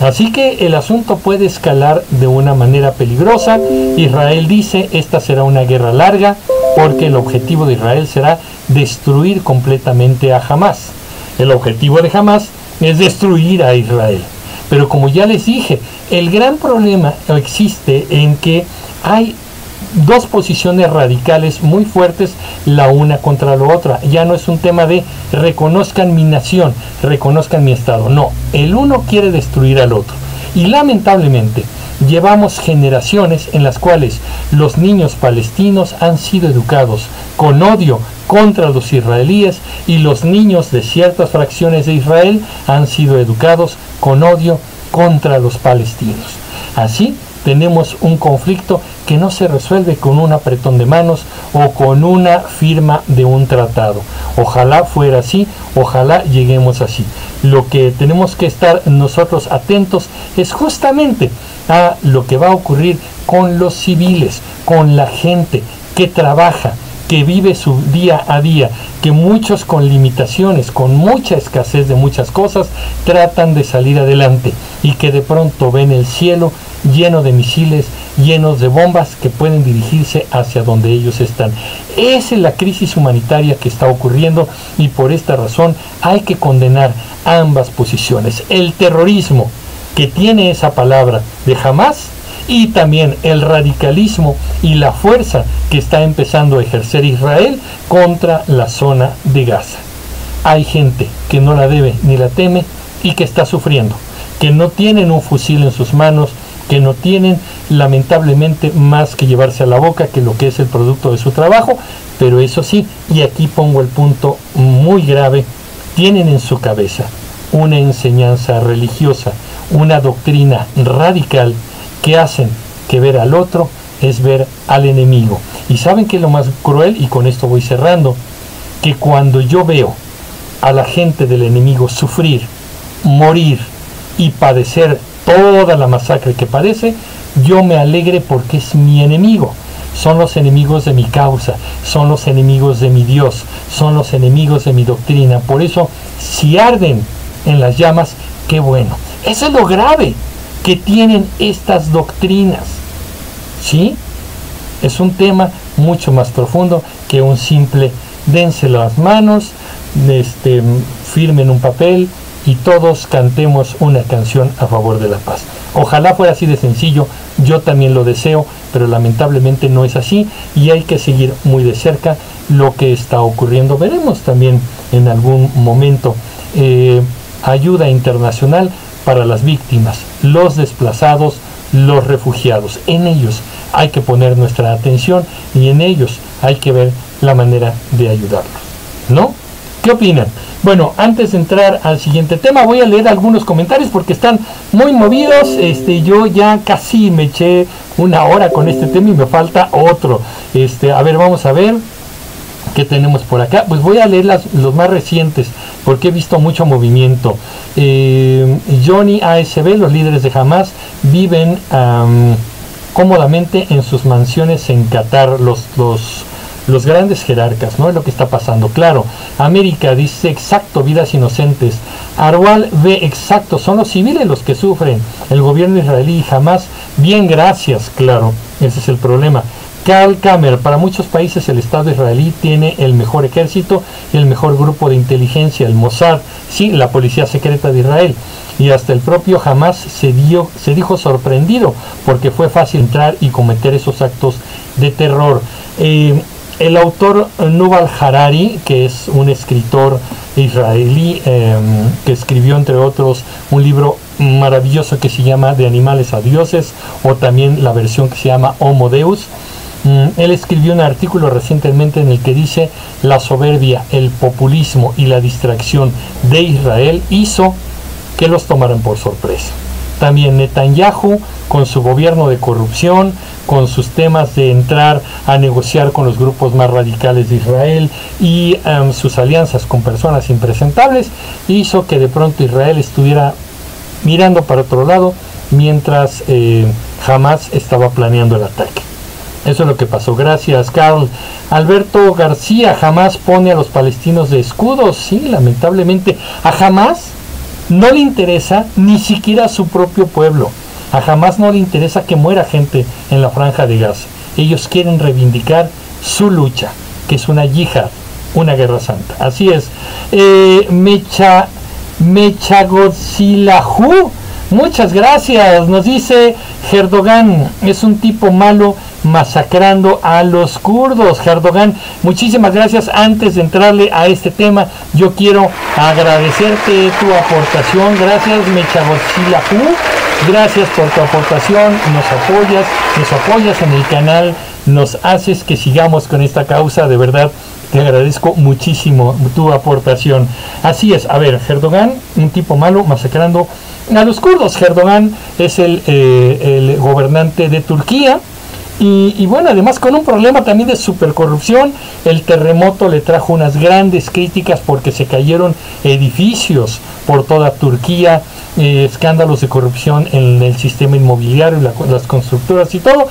Así que el asunto puede escalar de una manera peligrosa. Israel dice, esta será una guerra larga porque el objetivo de Israel será destruir completamente a Hamas. El objetivo de Hamas es destruir a Israel. Pero como ya les dije, el gran problema existe en que hay dos posiciones radicales muy fuertes la una contra la otra. Ya no es un tema de reconozcan mi nación, reconozcan mi Estado. No, el uno quiere destruir al otro. Y lamentablemente llevamos generaciones en las cuales los niños palestinos han sido educados con odio contra los israelíes y los niños de ciertas fracciones de Israel han sido educados con odio contra los palestinos. Así tenemos un conflicto que no se resuelve con un apretón de manos o con una firma de un tratado. Ojalá fuera así, ojalá lleguemos así. Lo que tenemos que estar nosotros atentos es justamente a lo que va a ocurrir con los civiles, con la gente que trabaja, que vive su día a día, que muchos con limitaciones, con mucha escasez de muchas cosas, tratan de salir adelante y que de pronto ven el cielo lleno de misiles, llenos de bombas que pueden dirigirse hacia donde ellos están. Esa es la crisis humanitaria que está ocurriendo y por esta razón hay que condenar ambas posiciones. El terrorismo que tiene esa palabra de jamás y también el radicalismo y la fuerza que está empezando a ejercer Israel contra la zona de Gaza. Hay gente que no la debe ni la teme y que está sufriendo, que no tienen un fusil en sus manos, que no tienen lamentablemente más que llevarse a la boca que lo que es el producto de su trabajo, pero eso sí, y aquí pongo el punto muy grave, tienen en su cabeza una enseñanza religiosa, una doctrina radical que hacen que ver al otro es ver al enemigo. Y saben que lo más cruel, y con esto voy cerrando, que cuando yo veo a la gente del enemigo sufrir, morir y padecer toda la masacre que padece, yo me alegre porque es mi enemigo. Son los enemigos de mi causa, son los enemigos de mi Dios, son los enemigos de mi doctrina. Por eso, si arden en las llamas, qué bueno. Eso es lo grave que tienen estas doctrinas. ¿Sí? Es un tema mucho más profundo que un simple dense las manos, este, firmen un papel y todos cantemos una canción a favor de la paz. Ojalá fuera así de sencillo, yo también lo deseo, pero lamentablemente no es así y hay que seguir muy de cerca lo que está ocurriendo. Veremos también en algún momento eh, ayuda internacional para las víctimas, los desplazados, los refugiados. En ellos hay que poner nuestra atención y en ellos hay que ver la manera de ayudarlos. ¿No? ¿Qué opinan? Bueno, antes de entrar al siguiente tema, voy a leer algunos comentarios porque están muy movidos. Este, yo ya casi me eché una hora con este tema y me falta otro. Este, a ver, vamos a ver qué tenemos por acá. Pues voy a leer los más recientes porque he visto mucho movimiento. Eh, Johnny ASB, los líderes de Hamas, viven cómodamente en sus mansiones en Qatar. Los, los los grandes jerarcas, ¿no? Es lo que está pasando. Claro, América dice exacto, vidas inocentes. Arwal ve exacto, son los civiles los que sufren. El gobierno israelí jamás, bien gracias, claro, ese es el problema. Karl Kammer, para muchos países el Estado israelí tiene el mejor ejército y el mejor grupo de inteligencia, el Mossad, sí, la policía secreta de Israel. Y hasta el propio Hamas se, dio, se dijo sorprendido porque fue fácil entrar y cometer esos actos de terror. Eh, el autor Nubal Harari, que es un escritor israelí em, que escribió entre otros un libro maravilloso que se llama De animales a dioses o también la versión que se llama Homo Deus. Mm, él escribió un artículo recientemente en el que dice la soberbia, el populismo y la distracción de Israel hizo que los tomaran por sorpresa. También Netanyahu, con su gobierno de corrupción, con sus temas de entrar a negociar con los grupos más radicales de Israel y em, sus alianzas con personas impresentables, hizo que de pronto Israel estuviera mirando para otro lado mientras eh, Hamas estaba planeando el ataque. Eso es lo que pasó. Gracias, Carl. Alberto García jamás pone a los palestinos de escudos. Sí, lamentablemente. A jamás no le interesa ni siquiera a su propio pueblo. A jamás no le interesa que muera gente en la franja de Gaza. Ellos quieren reivindicar su lucha, que es una yihad, una guerra santa. Así es. Eh, Mecha, Mechagodzilahu, muchas gracias. Nos dice Erdogan, es un tipo malo masacrando a los kurdos. Erdogan, muchísimas gracias. Antes de entrarle a este tema, yo quiero agradecerte tu aportación. Gracias, Mechagodzilahu Gracias por tu aportación, nos apoyas, nos apoyas en el canal, nos haces que sigamos con esta causa, de verdad te agradezco muchísimo tu aportación. Así es, a ver, Erdogan, un tipo malo masacrando a los kurdos. Erdogan es el, eh, el gobernante de Turquía, y, bueno, además con un problema también de supercorrupción, el terremoto le trajo unas grandes críticas porque se cayeron edificios por toda Turquía, eh, escándalos de corrupción en el sistema inmobiliario, las constructoras y todo,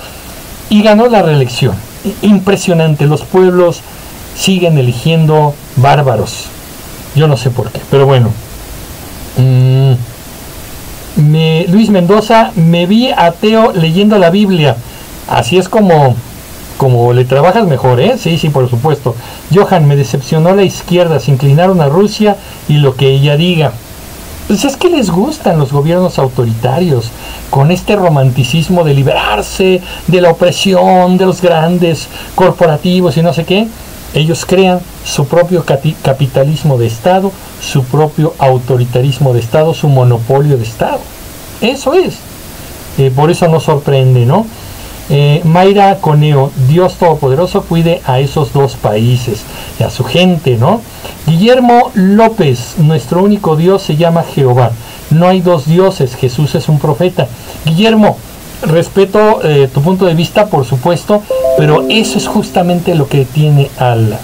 y ganó la reelección. impresionante. Los pueblos siguen eligiendo bárbaros. Yo no sé por qué, pero bueno. Mm, Luis Mendoza, me vi ateo leyendo la Biblia. Así es como, como le trabajas mejor, ¿eh? Sí, sí, por supuesto. Johan, me decepcionó la izquierda, se inclinaron a Rusia y lo que ella diga. Pues es que les gustan los gobiernos autoritarios, con este romanticismo de liberarse de la opresión de los grandes corporativos y no sé qué. Ellos crean su propio capitalismo de Estado, su propio autoritarismo de Estado, su monopolio de Estado. Eso es. Eh, por eso no sorprende, ¿no? Eh, Mayra Coneo, Dios Todopoderoso cuide a esos dos países y a su gente, ¿no? Guillermo López, nuestro único Dios se llama Jehová. No hay dos dioses, Jesús es un profeta. Guillermo, respeto eh, tu punto de vista, por supuesto, pero eso es justamente lo que tiene al,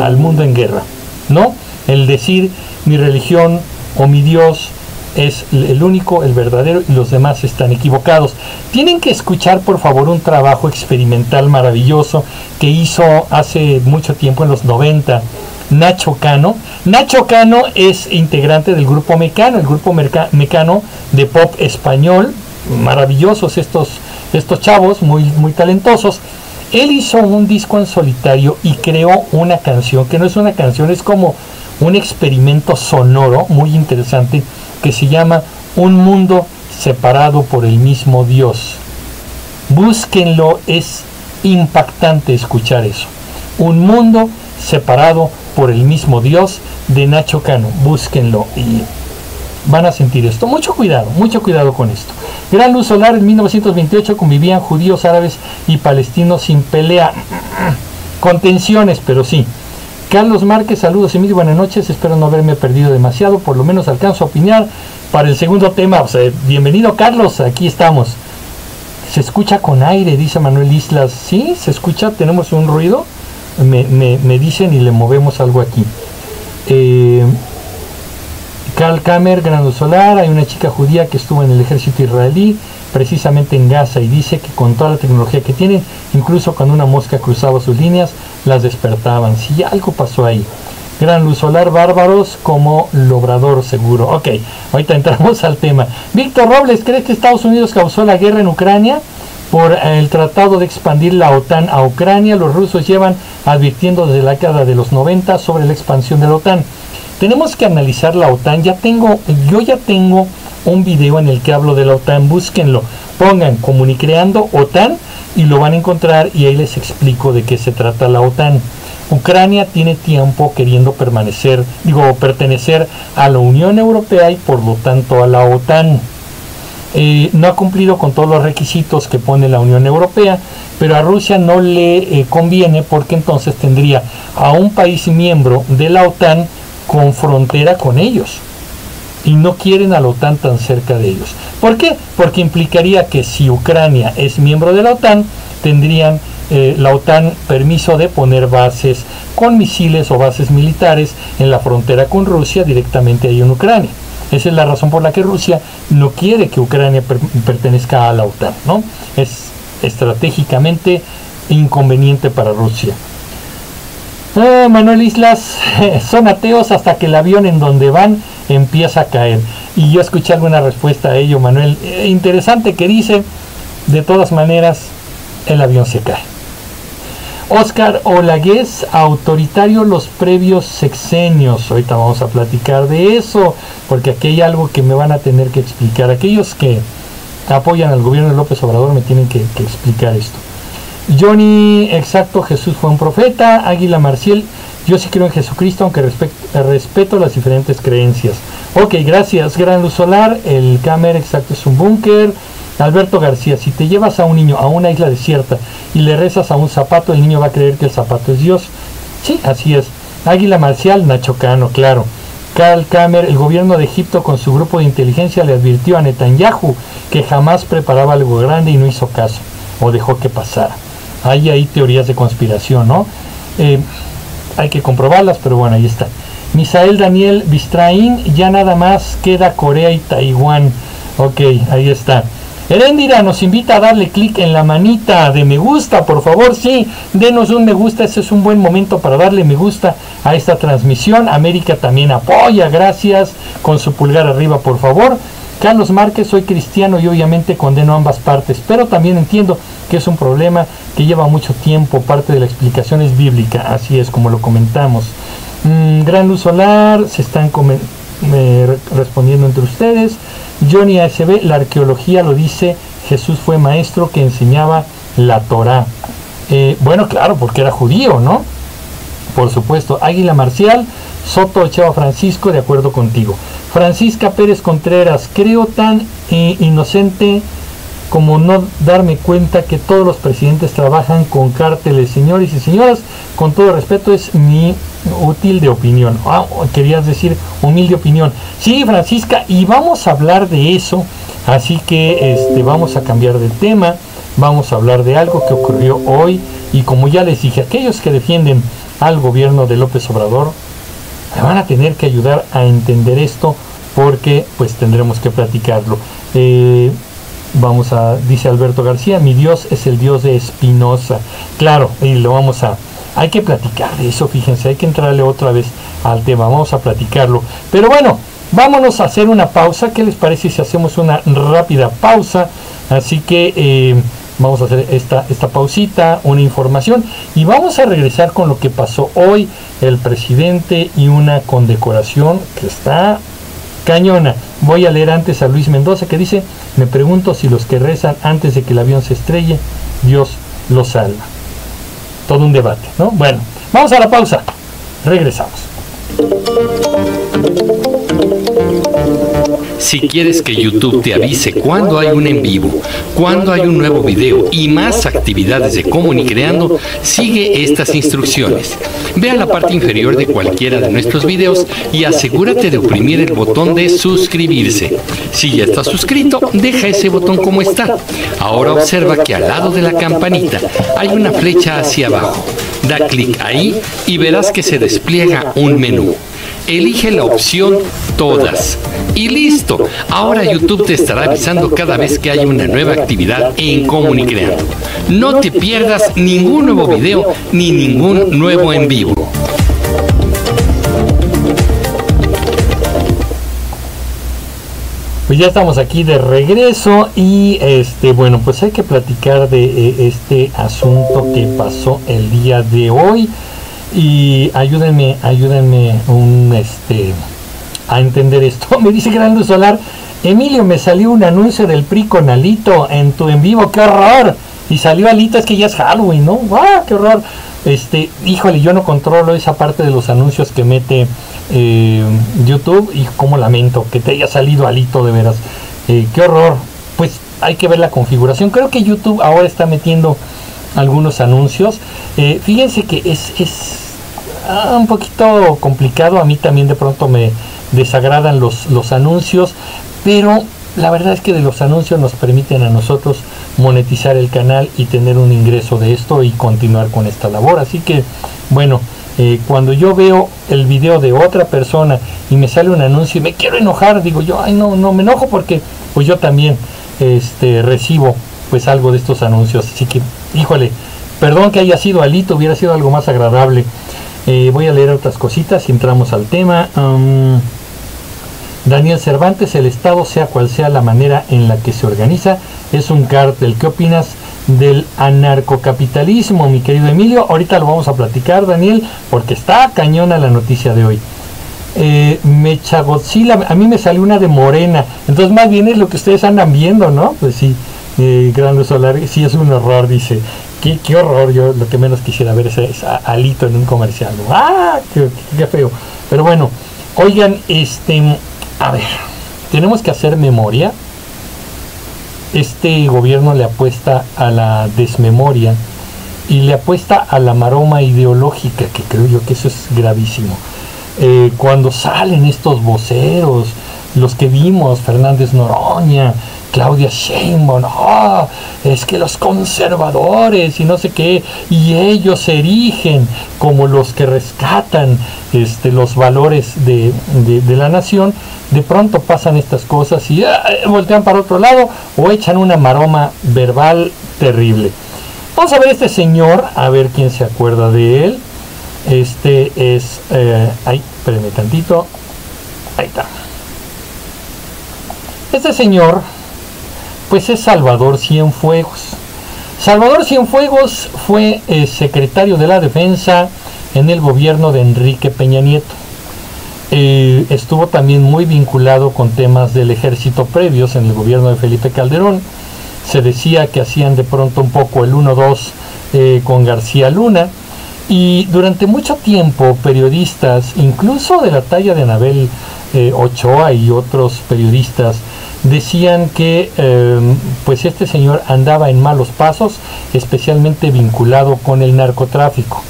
al mundo en guerra, ¿no? El decir mi religión o mi Dios es el único, el verdadero y los demás están equivocados. Tienen que escuchar por favor un trabajo experimental maravilloso que hizo hace mucho tiempo en los 90 Nacho Cano. Nacho Cano es integrante del grupo Mecano, el grupo Mecano de pop español, maravillosos estos, estos chavos, muy, muy talentosos. Él hizo un disco en solitario y creó una canción, que no es una canción, es como un experimento sonoro muy interesante que se llama Un mundo separado por el mismo Dios. Búsquenlo, es impactante escuchar eso. Un mundo separado por el mismo Dios de Nacho Cano. Búsquenlo y van a sentir esto. Mucho cuidado, mucho cuidado con esto. Gran luz solar en 1928 convivían judíos, árabes y palestinos sin pelea. Con tensiones, pero sí. Carlos Márquez, saludos Emilio, buenas noches, espero no haberme perdido demasiado, por lo menos alcanzo a opinar para el segundo tema. bienvenido Carlos, aquí estamos. Se escucha con aire, dice Manuel Islas. Sí, se escucha, tenemos un ruido. Me, me, dicen y le movemos algo aquí. Eh, Carl Kamer, Grano Solar, hay una chica judía que estuvo en el ejército israelí, precisamente en Gaza, y dice que con toda la tecnología que tienen, incluso cuando una mosca cruzaba sus líneas, las despertaban. Si algo pasó ahí. Gran luz solar, bárbaros como logrador seguro. Ok, ahorita entramos al tema. Víctor Robles, ¿crees que Estados Unidos causó la guerra en Ucrania? Por el tratado de expandir la OTAN a Ucrania, los rusos llevan advirtiendo desde la década de los 90 sobre la expansión de la OTAN. Tenemos que analizar la OTAN. Ya tengo, yo ya tengo un video en el que hablo de la OTAN. Búsquenlo, pongan comunicreando OTAN y lo van a encontrar y ahí les explico de qué se trata la OTAN. Ucrania tiene tiempo queriendo permanecer, digo, pertenecer a la Unión Europea y por lo tanto a la OTAN. Eh, no ha cumplido con todos los requisitos que pone la Unión Europea, pero a Rusia no le eh, conviene porque entonces tendría a un país miembro de la OTAN con frontera con ellos y no quieren a la OTAN tan cerca de ellos. ¿Por qué? Porque implicaría que si Ucrania es miembro de la OTAN, tendrían eh, la OTAN permiso de poner bases con misiles o bases militares en la frontera con Rusia directamente ahí en Ucrania. Esa es la razón por la que Rusia no quiere que Ucrania pertenezca a la OTAN, ¿no? Es estratégicamente inconveniente para Rusia. Ah, Manuel Islas, son ateos hasta que el avión en donde van empieza a caer. Y yo escuché alguna respuesta a ello, Manuel. Eh, interesante que dice, de todas maneras, el avión se cae. Oscar Olagués, autoritario los previos sexenios. Ahorita vamos a platicar de eso, porque aquí hay algo que me van a tener que explicar. Aquellos que apoyan al gobierno de López Obrador me tienen que, explicar esto. Johnny, exacto, Jesús fue un profeta. Águila Marcial, yo sí creo en Jesucristo, aunque respeto las diferentes creencias. Ok, gracias. Gran Luz Solar, el Camer exacto es un búnker. Alberto García, si te llevas a un niño a una isla desierta y le rezas a un zapato, el niño va a creer que el zapato es Dios. Sí, así es. Águila Marcial, Nacho Cano, claro. Carl Kamer, el gobierno de Egipto con su grupo de inteligencia le advirtió a Netanyahu que jamás preparaba algo grande y no hizo caso, o dejó que pasara. Hay ahí teorías de conspiración, ¿no? Eh, hay que comprobarlas, pero bueno, ahí está. Misael Daniel Bistraín, ya nada más queda Corea y Taiwán. Ok, ahí está. Heréndira nos invita a darle clic en la manita de me gusta, por favor, sí, denos un me gusta, ese es un buen momento para darle me gusta a esta transmisión. América también apoya, gracias, con su pulgar arriba, por favor. Carlos Márquez, soy cristiano y obviamente condeno ambas partes, pero también entiendo que es un problema que lleva mucho tiempo, parte de la explicación es bíblica, así es como lo comentamos. Mm, gran luz solar, se están respondiendo entre ustedes. Johnny ASB, la arqueología lo dice, Jesús fue maestro que enseñaba la Torah. Eh, bueno, claro, porque era judío, ¿no? Por supuesto. Águila Marcial, Soto Chava Francisco, de acuerdo contigo. Francisca Pérez Contreras, creo tan eh, inocente como no darme cuenta que todos los presidentes trabajan con cárteles. Señores y señoras, con todo respeto, es mi útil de opinión. Ah, querías decir humilde opinión. Sí, Francisca, y vamos a hablar de eso. Así que este, vamos a cambiar de tema. Vamos a hablar de algo que ocurrió hoy. Y como ya les dije, aquellos que defienden al gobierno de López Obrador van a tener que ayudar a entender esto porque pues tendremos que platicarlo. Eh, vamos a, dice Alberto García, mi Dios es el Dios de Espinosa. Claro, y lo vamos a, hay que platicar de eso, fíjense, hay que entrarle otra vez al tema, vamos a platicarlo. Pero bueno, vámonos a hacer una pausa, ¿qué les parece si hacemos una rápida pausa? Así que eh, vamos a hacer esta, esta pausita, una información, y vamos a regresar con lo que pasó hoy, el presidente y una condecoración que está cañona. Voy a leer antes a Luis Mendoza que dice, me pregunto si los que rezan antes de que el avión se estrelle, Dios los salva. Todo un debate, ¿no? Bueno, vamos a la pausa. Regresamos. Si quieres que YouTube te avise cuando hay un en vivo, cuando hay un nuevo video y más actividades de Comunicreando, sigue estas instrucciones. Ve a la parte inferior de cualquiera de nuestros videos y asegúrate de oprimir el botón de suscribirse. Si ya estás suscrito, deja ese botón como está. Ahora observa que al lado de la campanita hay una flecha hacia abajo. Da clic ahí y verás que se despliega un menú elige la opción Todas. Y listo. Ahora YouTube te estará avisando cada vez que haya una nueva actividad en Comunicreando. No te pierdas ningún nuevo video ni ningún nuevo en vivo. Pues ya estamos aquí de regreso y este bueno pues hay que platicar de eh, este asunto que pasó el día de hoy y ayúdenme, ayúdenme un este a entender esto. Me dice Gran Luz Solar, Emilio, me salió un anuncio del PRI con Alito en tu en vivo, qué horror. Y salió Alito, es que ya es Halloween, ¿no? ¡Ah, qué horror! Este, híjole, yo no controlo esa parte de los anuncios que mete eh, YouTube y como lamento que te haya salido Alito de veras. Eh, qué horror. Pues hay que ver la configuración. Creo que YouTube ahora está metiendo algunos anuncios. Eh, fíjense que es, es ah, un poquito complicado, a mí también de pronto me desagradan los, los anuncios, pero la verdad es que de los anuncios nos permiten a nosotros monetizar el canal y tener un ingreso de esto y continuar con esta labor. Así que, bueno, eh, cuando yo veo el video de otra persona y me sale un anuncio y me quiero enojar, digo yo, ay no, no me enojo porque pues yo también este, recibo pues algo de estos anuncios. Así que, híjole, perdón que haya sido alito, hubiera sido algo más agradable. Eh, voy a leer otras cositas y entramos al tema. Daniel Cervantes, el Estado, sea cual sea la manera en la que se organiza, es un cártel. ¿Qué opinas del anarcocapitalismo, mi querido Emilio? Ahorita lo vamos a platicar, Daniel, porque está cañona la noticia de hoy. Eh, Mecha Godzilla, a mí me salió una de morena, entonces más bien es lo que ustedes andan viendo, ¿no? Pues sí, eh, Gran Solar, sí es un horror, dice. Qué, qué, horror, yo lo que menos quisiera ver es, Alito en un comercial. ¡Ah! Qué, feo! Pero bueno, oigan, este, a ver, tenemos que hacer memoria. Este gobierno le apuesta a la desmemoria y le apuesta a la maroma ideológica, que creo yo que eso es gravísimo. Eh, cuando salen estos voceros, los que vimos, Fernández Noroña, Claudia Sheinbaum, ah, es que los conservadores y no sé qué, y ellos se erigen como los que rescatan este, los valores de, la nación, de pronto pasan estas cosas y ah, voltean para otro lado o echan una maroma verbal terrible. Vamos a ver este señor, a ver quién se acuerda de él. Este es, eh, ay, espérenme tantito, ahí está. Este señor pues es Salvador Cienfuegos. Salvador Cienfuegos fue eh, secretario de la Defensa en el gobierno de Enrique Peña Nieto. Eh, estuvo también muy vinculado con temas del ejército previos en el gobierno de Felipe Calderón. Se decía que hacían de pronto un poco el 1-2 eh, con García Luna. Y durante mucho tiempo periodistas, incluso de la talla de Anabel Ochoa y otros periodistas, decían que em, pues este señor andaba en malos pasos, especialmente vinculado con el narcotráfico.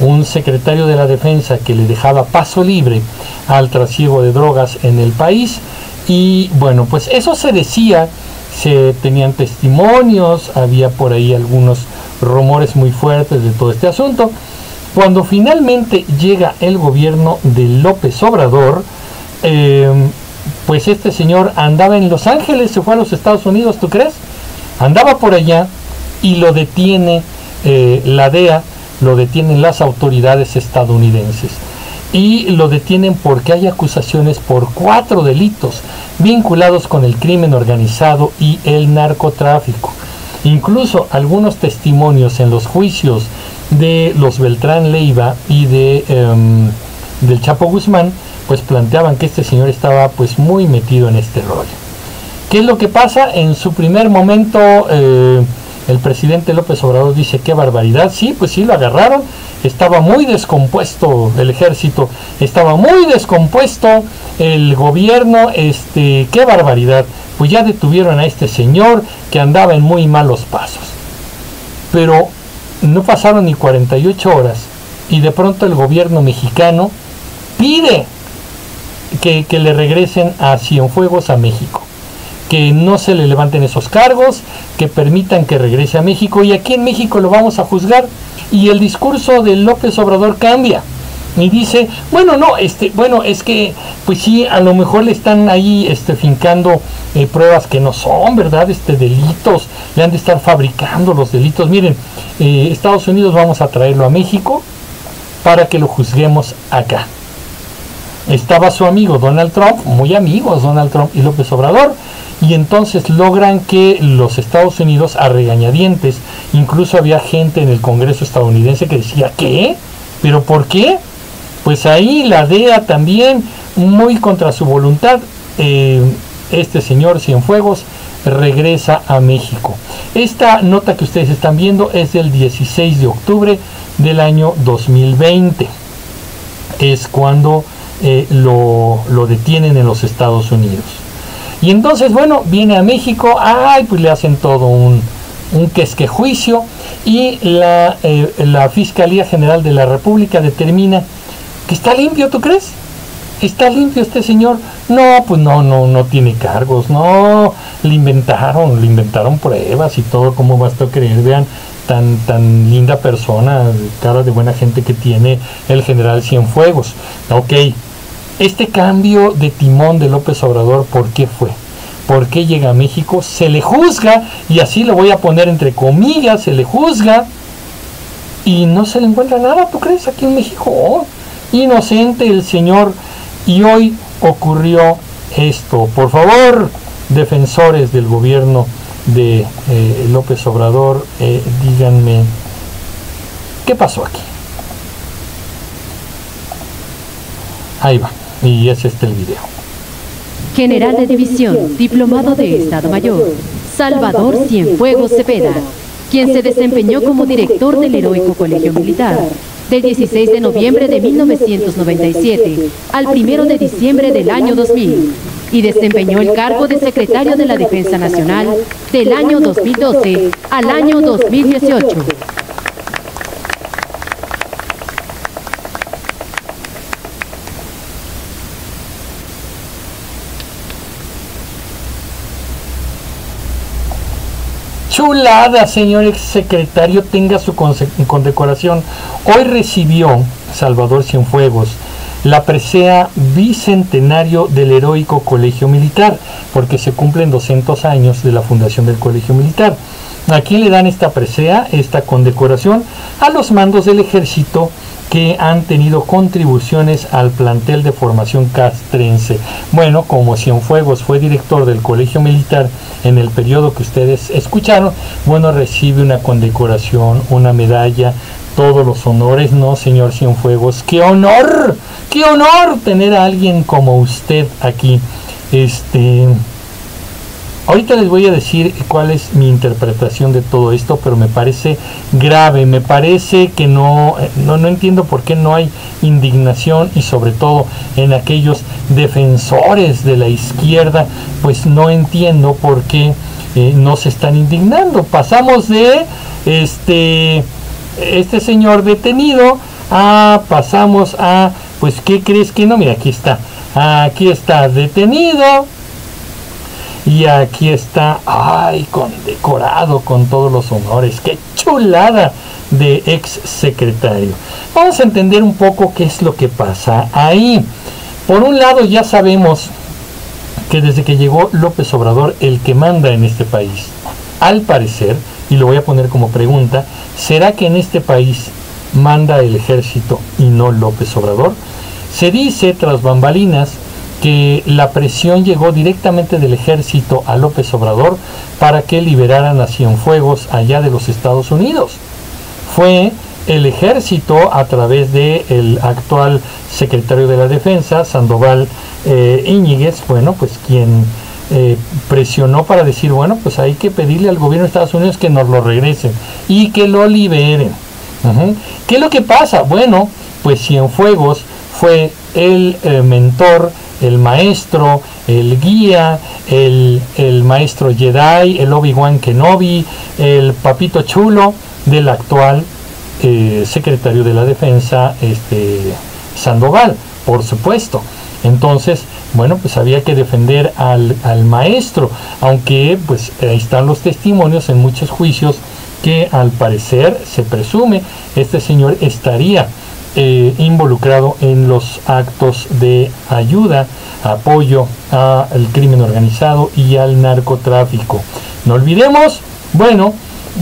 Un secretario de la defensa que le dejaba paso libre al trasiego de drogas en el país y bueno, pues eso se decía, se tenían testimonios, había por ahí algunos rumores muy fuertes de todo este asunto. Cuando finalmente llega el gobierno de López Obrador, eh, pues este señor andaba en Los Ángeles, se fue a los Estados Unidos, ¿tú crees? Andaba por allá y lo detiene eh, la DEA, lo detienen las autoridades estadounidenses. Y lo detienen porque hay acusaciones por cuatro delitos vinculados con el crimen organizado y el narcotráfico. Incluso algunos testimonios en los juicios de los Beltrán Leiva y de, em, del Chapo Guzmán pues planteaban que este señor estaba pues muy metido en este rollo. ¿Qué es lo que pasa? En su primer momento eh, el presidente López Obrador dice qué barbaridad, sí, pues sí lo agarraron, estaba muy descompuesto el ejército, estaba muy descompuesto el gobierno, este, qué barbaridad, pues ya detuvieron a este señor que andaba en muy malos pasos. Pero no pasaron ni 48 horas y de pronto el gobierno mexicano pide que, le regresen a Cienfuegos a México que no se le levanten esos cargos, que permitan que regrese a México y aquí en México lo vamos a juzgar y el discurso de López Obrador cambia y dice, bueno, no, este, bueno, es que pues sí, a lo mejor le están ahí este fincando eh, pruebas que no son, ¿verdad? Este delitos, le han de estar fabricando los delitos. Miren, eh, Estados Unidos vamos a traerlo a México para que lo juzguemos acá estaba su amigo Donald Trump, muy amigos Donald Trump y López Obrador, y entonces logran que los Estados Unidos a regañadientes, incluso había gente en el Congreso estadounidense que decía, ¿qué? ¿Pero por qué? Pues ahí la DEA también, muy contra su voluntad, eh, este señor Cienfuegos regresa a México. Esta nota que ustedes están viendo es del 16 de octubre del año 2020. Es cuando eh, lo, detienen en los Estados Unidos. Y entonces, bueno, viene a México, ay, pues le hacen todo un, un juicio y la, eh, la Fiscalía General de la República determina que está limpio, ¿tú crees? ¿Está limpio este señor? No, pues no, no, no tiene cargos, no, le inventaron, le inventaron pruebas y todo, ¿cómo basta creer? Vean, tan, tan linda persona, cara de buena gente que tiene el general Cienfuegos. Ok, este cambio de timón de López Obrador, ¿por qué fue? ¿Por qué llega a México? Se le juzga, y así lo voy a poner entre comillas, se le juzga, y no se le encuentra nada, ¿tú crees? Aquí en México, oh, inocente el señor, y hoy ocurrió esto. Por favor, defensores del gobierno de eh, López Obrador, eh, díganme, ¿qué pasó aquí? Ahí va. Y es este el video. General de División, diplomado de Estado Mayor, Salvador Cienfuegos Cepeda, quien se desempeñó como director del heroico Colegio Militar del 16 de noviembre de 1997 al 1 de diciembre del año 2000 y desempeñó el cargo de secretario de la Defensa Nacional del año 2012 al año 2018. Chulada, señor exsecretario! Tenga su condecoración. Hoy recibió Salvador Cienfuegos la presea bicentenario del heroico Colegio Militar, porque se cumplen 200 años de la fundación del Colegio Militar. Aquí le dan esta presea, esta condecoración, a los mandos del ejército que han tenido contribuciones al plantel de formación castrense. Bueno, como Cienfuegos fue director del Colegio Militar en el periodo que ustedes escucharon, bueno, recibe una condecoración, una medalla, todos los honores, ¿no, señor Cienfuegos? ¡Qué honor! ¡Qué honor tener a alguien como usted aquí! Este Ahorita les voy a decir cuál es mi interpretación de todo esto, pero me parece grave, me parece que no, no, no entiendo por qué no hay indignación y sobre todo en aquellos defensores de la izquierda, pues no entiendo por qué eh, no se están indignando. Pasamos de este, este señor detenido a, pasamos a, pues, ¿qué crees que no? Mira, aquí está, aquí está detenido y aquí está, ay, condecorado con todos los honores. ¡Qué chulada de ex secretario! Vamos a entender un poco qué es lo que pasa ahí. Por un lado ya sabemos que desde que llegó López Obrador, el que manda en este país, al parecer, y lo voy a poner como pregunta, ¿será que en este país manda el ejército y no López Obrador? Se dice tras bambalinas que la presión llegó directamente del ejército a López Obrador para que liberaran a Cienfuegos allá de los Estados Unidos. Fue el ejército a través del el actual secretario de la defensa, Sandoval eh, bueno, pues quien eh, presionó para decir, bueno, pues hay que pedirle al gobierno de Estados Unidos que nos lo regresen y que lo liberen. ¿Qué es lo que pasa? Bueno, pues Cienfuegos fue el eh, mentor el maestro, el guía, el, maestro Jedi, el Obi-Wan Kenobi, el papito chulo del actual eh, secretario de la defensa, este, Sandoval, por supuesto. Entonces, bueno, pues había que defender al, al, maestro, aunque pues ahí están los testimonios en muchos juicios que al parecer se presume este señor estaría eh, involucrado en los actos de ayuda, apoyo al crimen organizado y al narcotráfico. No olvidemos, bueno,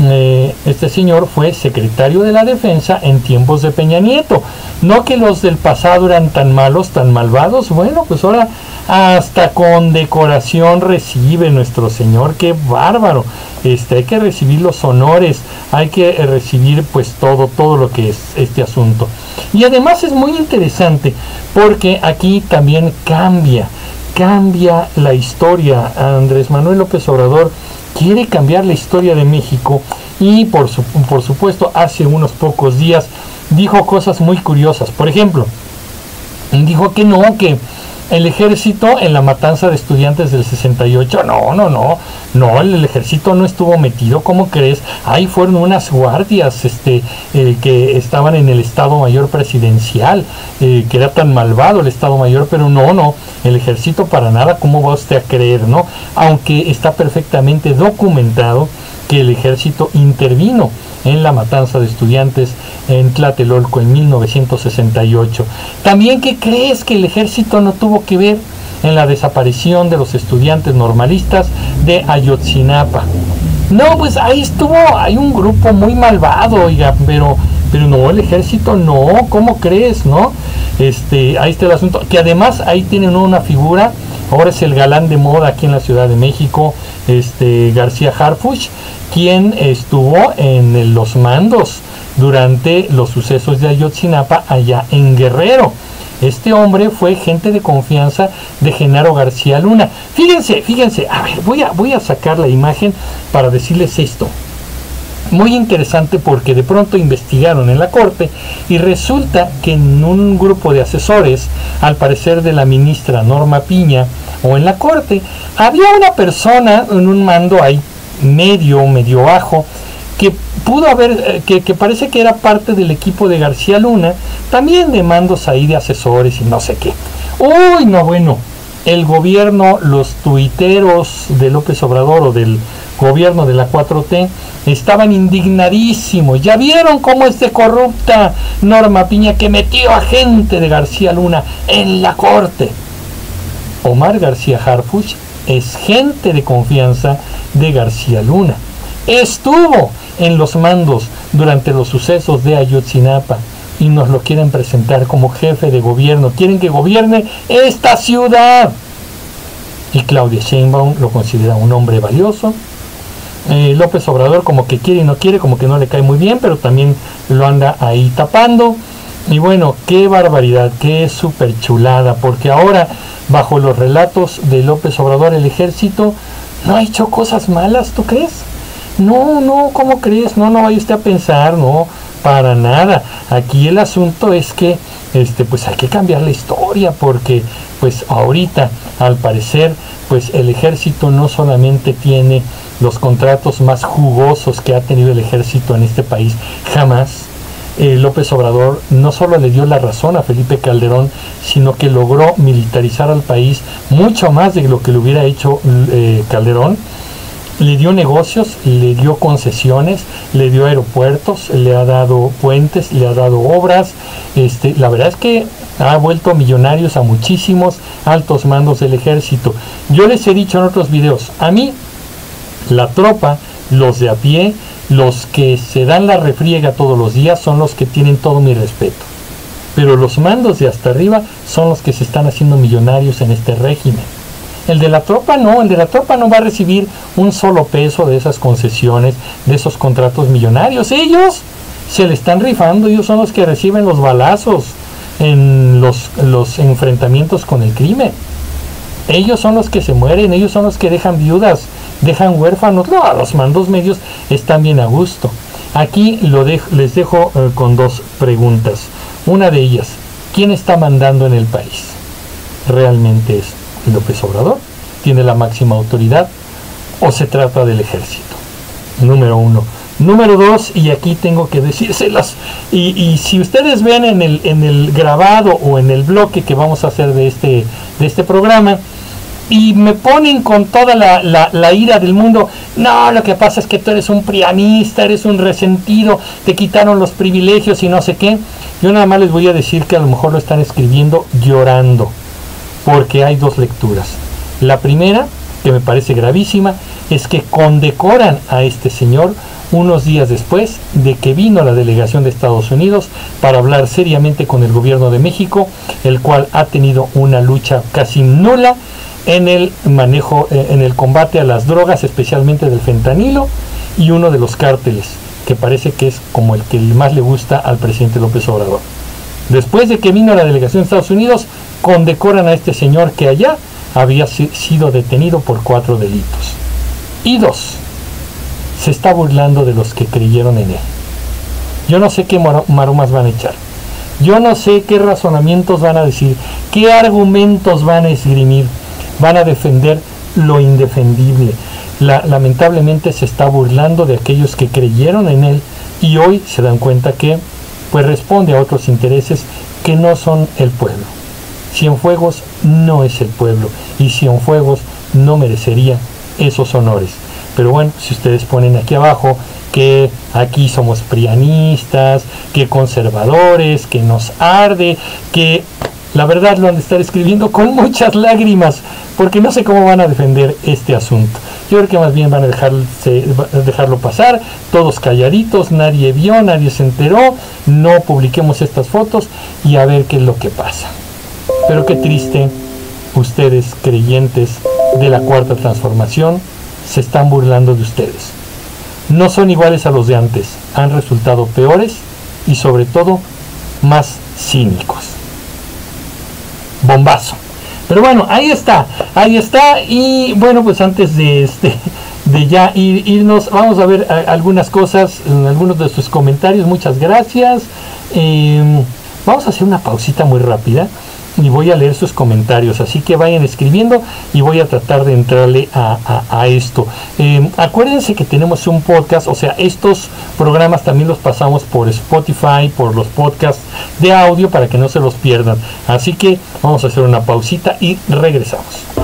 eh, este señor fue secretario de la defensa en tiempos de Peña Nieto. No que los del pasado eran tan malos, tan malvados. Bueno, pues ahora hasta condecoración recibe nuestro señor. Qué bárbaro. Este, hay que recibir los honores, hay que recibir pues todo, todo lo que es este asunto. Y además es muy interesante porque aquí también cambia, cambia la historia. Andrés Manuel López Obrador quiere cambiar la historia de México y por, por supuesto hace unos pocos días dijo cosas muy curiosas. Por ejemplo, dijo que no, que el ejército en la matanza de estudiantes del 68, no, no, no, no, el ejército no estuvo metido, ¿cómo crees? Ahí fueron unas guardias este, eh, que estaban en el Estado Mayor Presidencial, eh, que era tan malvado el Estado Mayor, pero no, no, el ejército para nada, ¿cómo va usted a creer, no? Aunque está perfectamente documentado que el ejército intervino en la matanza de estudiantes en Tlatelolco en 1968. También que crees que el ejército no tuvo que ver en la desaparición de los estudiantes normalistas de Ayotzinapa. No, pues ahí estuvo, hay un grupo muy malvado, oiga, pero, pero no, el ejército no, ¿cómo crees, no? Este, ahí está el asunto, que además ahí tienen una figura, ahora es el galán de moda aquí en la Ciudad de México, este García Harfuch, quien estuvo en los mandos durante los sucesos de Ayotzinapa allá en Guerrero. Este hombre fue gente de confianza de Genaro García Luna. Fíjense, fíjense, a ver, voy a, voy a sacar la imagen para decirles esto. Muy interesante porque de pronto investigaron en la corte y resulta que en un grupo de asesores, al parecer de la ministra Norma Piña, o en la corte, había una persona en un mando ahí medio, medio bajo, que pudo haber, eh, que, parece que era parte del equipo de García Luna, también de mandos ahí de asesores y no sé qué. Uy, no, bueno, el gobierno, los tuiteros de López Obrador o del gobierno de la 4T estaban indignadísimos. Ya vieron cómo es de corrupta Norma Piña que metió a gente de García Luna en la corte. Omar García Harfuch es gente de confianza de García Luna. Estuvo en los mandos durante los sucesos de Ayotzinapa y nos lo quieren presentar como jefe de gobierno. Quieren que gobierne esta ciudad. Y Claudia Sheinbaum lo considera un hombre valioso. Eh, López Obrador como que quiere y no quiere, como que no le cae muy bien, pero también lo anda ahí tapando. Y bueno, qué barbaridad, qué super chulada, porque ahora, bajo los relatos de López Obrador, el ejército no ha hecho cosas malas, ¿tú crees? No, no, ¿cómo crees? No, no vaya usted a pensar, no, para nada. Aquí el asunto es que este pues hay que cambiar la historia porque pues ahorita al parecer pues el ejército no solamente tiene los contratos más jugosos que ha tenido el ejército en este país jamás. Eh, López Obrador no solo le dio la razón a Felipe Calderón, sino que logró militarizar al país mucho más de lo que le hubiera hecho eh, Calderón le dio negocios, le dio concesiones, le dio aeropuertos, le ha dado puentes, le ha dado obras. Este, la verdad es que ha vuelto millonarios a muchísimos altos mandos del ejército. Yo les he dicho en otros videos, a mí la tropa, los de a pie, los que se dan la refriega todos los días son los que tienen todo mi respeto. Pero los mandos de hasta arriba son los que se están haciendo millonarios en este régimen. El de la tropa no, el de la tropa no va a recibir un solo peso de esas concesiones, de esos contratos millonarios. Ellos se le están rifando, ellos son los que reciben los balazos en los, enfrentamientos con el crimen. Ellos son los que se mueren, ellos son los que dejan viudas, dejan huérfanos. No, los mandos medios están bien a gusto. Aquí lo les dejo eh, con dos preguntas. Una de ellas, ¿quién está mandando en el país? ¿Realmente es López Obrador? ¿Tiene la máxima autoridad? ¿O se trata del ejército? Número uno. Número dos, y aquí tengo que decírselas, y, y, si ustedes ven en el, en el grabado o en el bloque que vamos a hacer de este, de este programa, y me ponen con toda la, la, la, ira del mundo, no, lo que pasa es que tú eres un prianista, eres un resentido, te quitaron los privilegios y no sé qué, yo nada más les voy a decir que a lo mejor lo están escribiendo llorando porque hay dos lecturas. La primera, que me parece gravísima, es que condecoran a este señor unos días después de que vino la delegación de Estados Unidos para hablar seriamente con el gobierno de México, el cual ha tenido una lucha casi nula en el manejo, eh, en el combate a las drogas, especialmente del fentanilo, y uno de los cárteles, que parece que es como el que más le gusta al presidente López Obrador. Después de que vino la delegación de Estados Unidos, condecoran a este señor que allá había sido detenido por cuatro delitos. Y dos, se está burlando de los que creyeron en él. Yo no sé qué maromas van a echar. Yo no sé qué razonamientos van a decir, qué argumentos van a esgrimir. Van a defender lo indefendible. lamentablemente se está burlando de aquellos que creyeron en él y hoy se dan cuenta que pues responde a otros intereses que no son el pueblo. Cienfuegos no es el pueblo y Cienfuegos no merecería esos honores. Pero bueno, si ustedes ponen aquí abajo que aquí somos prianistas, que conservadores, que nos arde, que la verdad lo han de estar escribiendo con muchas lágrimas, porque no sé cómo van a defender este asunto. Yo creo que más bien van a dejarse, dejarlo pasar, todos calladitos, nadie vio, nadie se enteró, no publiquemos estas fotos y a ver qué es lo que pasa. Pero qué triste, ustedes creyentes de la cuarta transformación se están burlando de ustedes. No son iguales a los de antes, han resultado peores y sobre todo más cínicos. Bombazo. Pero bueno, ahí está, ahí está. Y bueno, pues antes de este de ya irnos, vamos a ver algunas cosas, algunos de sus comentarios. Muchas gracias. Em, vamos a hacer una pausita muy rápida y voy a leer sus comentarios. Así que vayan escribiendo y voy a tratar de entrarle a, esto. Eh, acuérdense que tenemos un podcast, o sea, estos programas también los pasamos por Spotify, por los podcasts de audio para que no se los pierdan. Así que vamos a hacer una pausita y regresamos.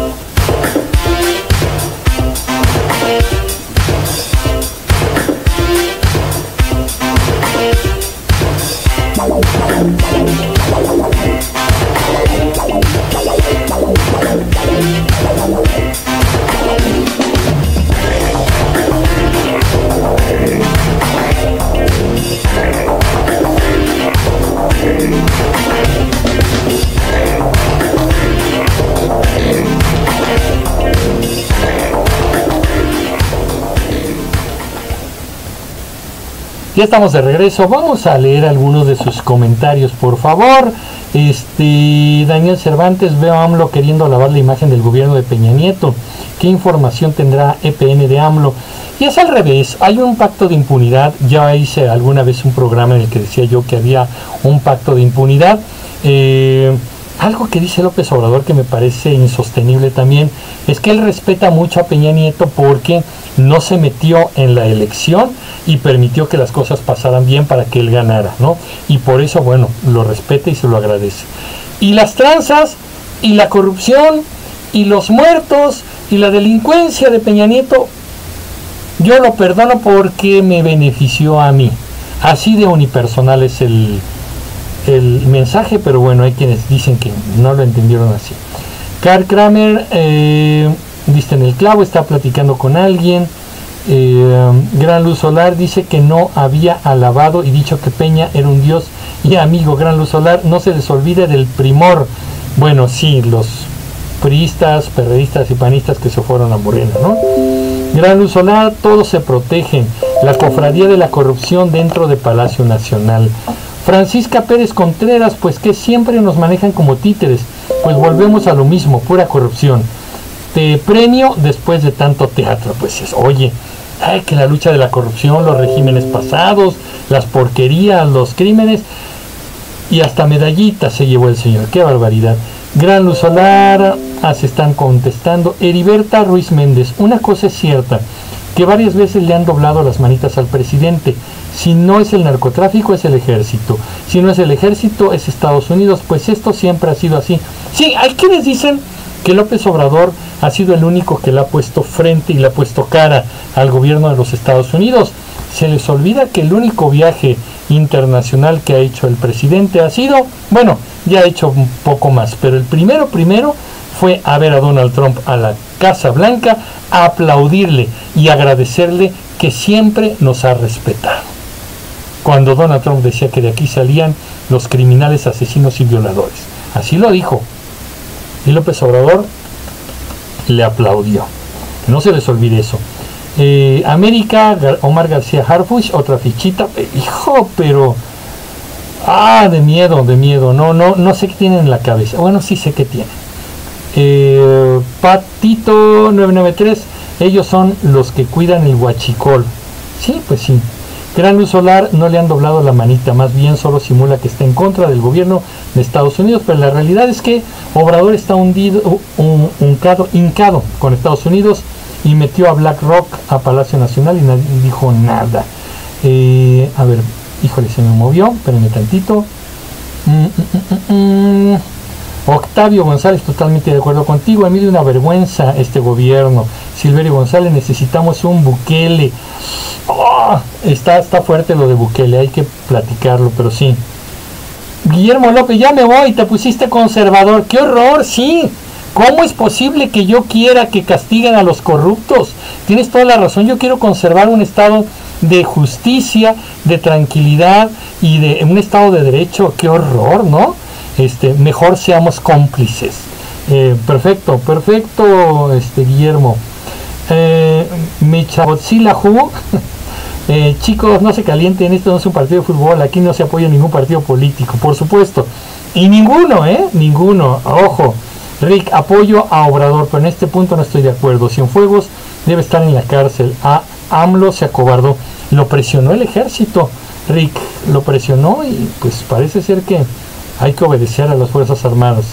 Ya estamos de regreso. Vamos a leer algunos de sus comentarios, por favor. Este Daniel Cervantes, veo a AMLO queriendo lavar la imagen del gobierno de Peña Nieto. ¿Qué información tendrá EPN de AMLO? Y es al revés, hay un pacto de impunidad. Ya hice alguna vez un programa en el que decía yo que había un pacto de impunidad. Eh, algo que dice López Obrador que me parece insostenible también es que él respeta mucho a Peña Nieto porque no se metió en la elección y permitió que las cosas pasaran bien para que él ganara, ¿no? Y por eso, bueno, lo respeta y se lo agradece. Y las tranzas y la corrupción y los muertos y la delincuencia de Peña Nieto, yo lo perdono porque me benefició a mí. Así de unipersonal es el, el mensaje, pero bueno, hay quienes dicen que no lo entendieron así. Karl Kramer, eh, viste en el clavo, está platicando con alguien. Eh, Gran Luz Solar dice que no había alabado y dicho que Peña era un dios y amigo. Gran Luz Solar, no se les olvide del primor. Bueno, sí, los priistas, perredistas y panistas que se fueron a Morena, ¿no? Gran Luz Solar, todos se protegen. La cofradía de la corrupción dentro de Palacio Nacional. Francisca Pérez Contreras, pues que siempre nos manejan como títeres, pues volvemos a lo mismo, pura corrupción. Te premio después de tanto teatro, pues es, oye, ay, que la lucha de la corrupción, los regímenes pasados, las porquerías, los crímenes, y hasta medallitas se llevó el señor, qué barbaridad. Gran Luz Solar, ah, se están contestando. Heriberta Ruiz Méndez, una cosa es cierta, que varias veces le han doblado las manitas al presidente. Si no es el narcotráfico, es el ejército. Si no es el ejército, es Estados Unidos. Pues esto siempre ha sido así. Sí, hay quienes dicen que López Obrador ha sido el único que le ha puesto frente y le ha puesto cara al gobierno de los Estados Unidos. Se les olvida que el único viaje internacional que ha hecho el presidente ha sido, bueno, ya ha hecho un poco más, pero el primero, primero fue a ver a Donald Trump a la Casa Blanca, a aplaudirle y agradecerle que siempre nos ha respetado. Cuando Donald Trump decía que de aquí salían los criminales, asesinos y violadores. Así lo dijo. Y López Obrador le aplaudió. No se les olvide eso. Eh, América, Omar García Harfuch, otra fichita. Hijo, pero... Ah, de miedo, de miedo. No, no, no sé qué tienen en la cabeza. Bueno, sí sé qué tienen. Eh, Patito 993, ellos son los que cuidan el huachicol. Sí, pues sí. Gran Luz Solar no le han doblado la manita, más bien solo simula que está en contra del gobierno de Estados Unidos, pero la realidad es que Obrador está hundido, un, hincado con Estados Unidos y metió a BlackRock a Palacio Nacional y nadie dijo nada. Eh, a ver, híjole, se me movió, espérenme tantito. Mm, mm, mm, Octavio González, totalmente de acuerdo contigo. A mí de una vergüenza este gobierno. Silverio González, necesitamos un Bukele. Oh, está, está fuerte lo de Bukele, hay que platicarlo, pero sí. Guillermo López, ya me voy, te pusiste conservador. ¡Qué horror! Sí. ¿Cómo es posible que yo quiera que castiguen a los corruptos? Tienes toda la razón, yo quiero conservar un estado de justicia, de tranquilidad y de un estado de derecho. ¡Qué horror, ¿no? Este, mejor seamos cómplices. Eh, perfecto, perfecto, este, Guillermo. Eh, eh, chicos, no se calienten, esto no es un partido de fútbol, aquí no se apoya ningún partido político, por supuesto. Y ninguno, ¿eh? Ninguno, ojo. Rick, apoyo a Obrador, pero en este punto no estoy de acuerdo. Cienfuegos debe estar en la cárcel. A AMLO se acobardó. Lo presionó el ejército. Rick lo presionó y pues parece ser que hay que obedecer a las Fuerzas Armadas.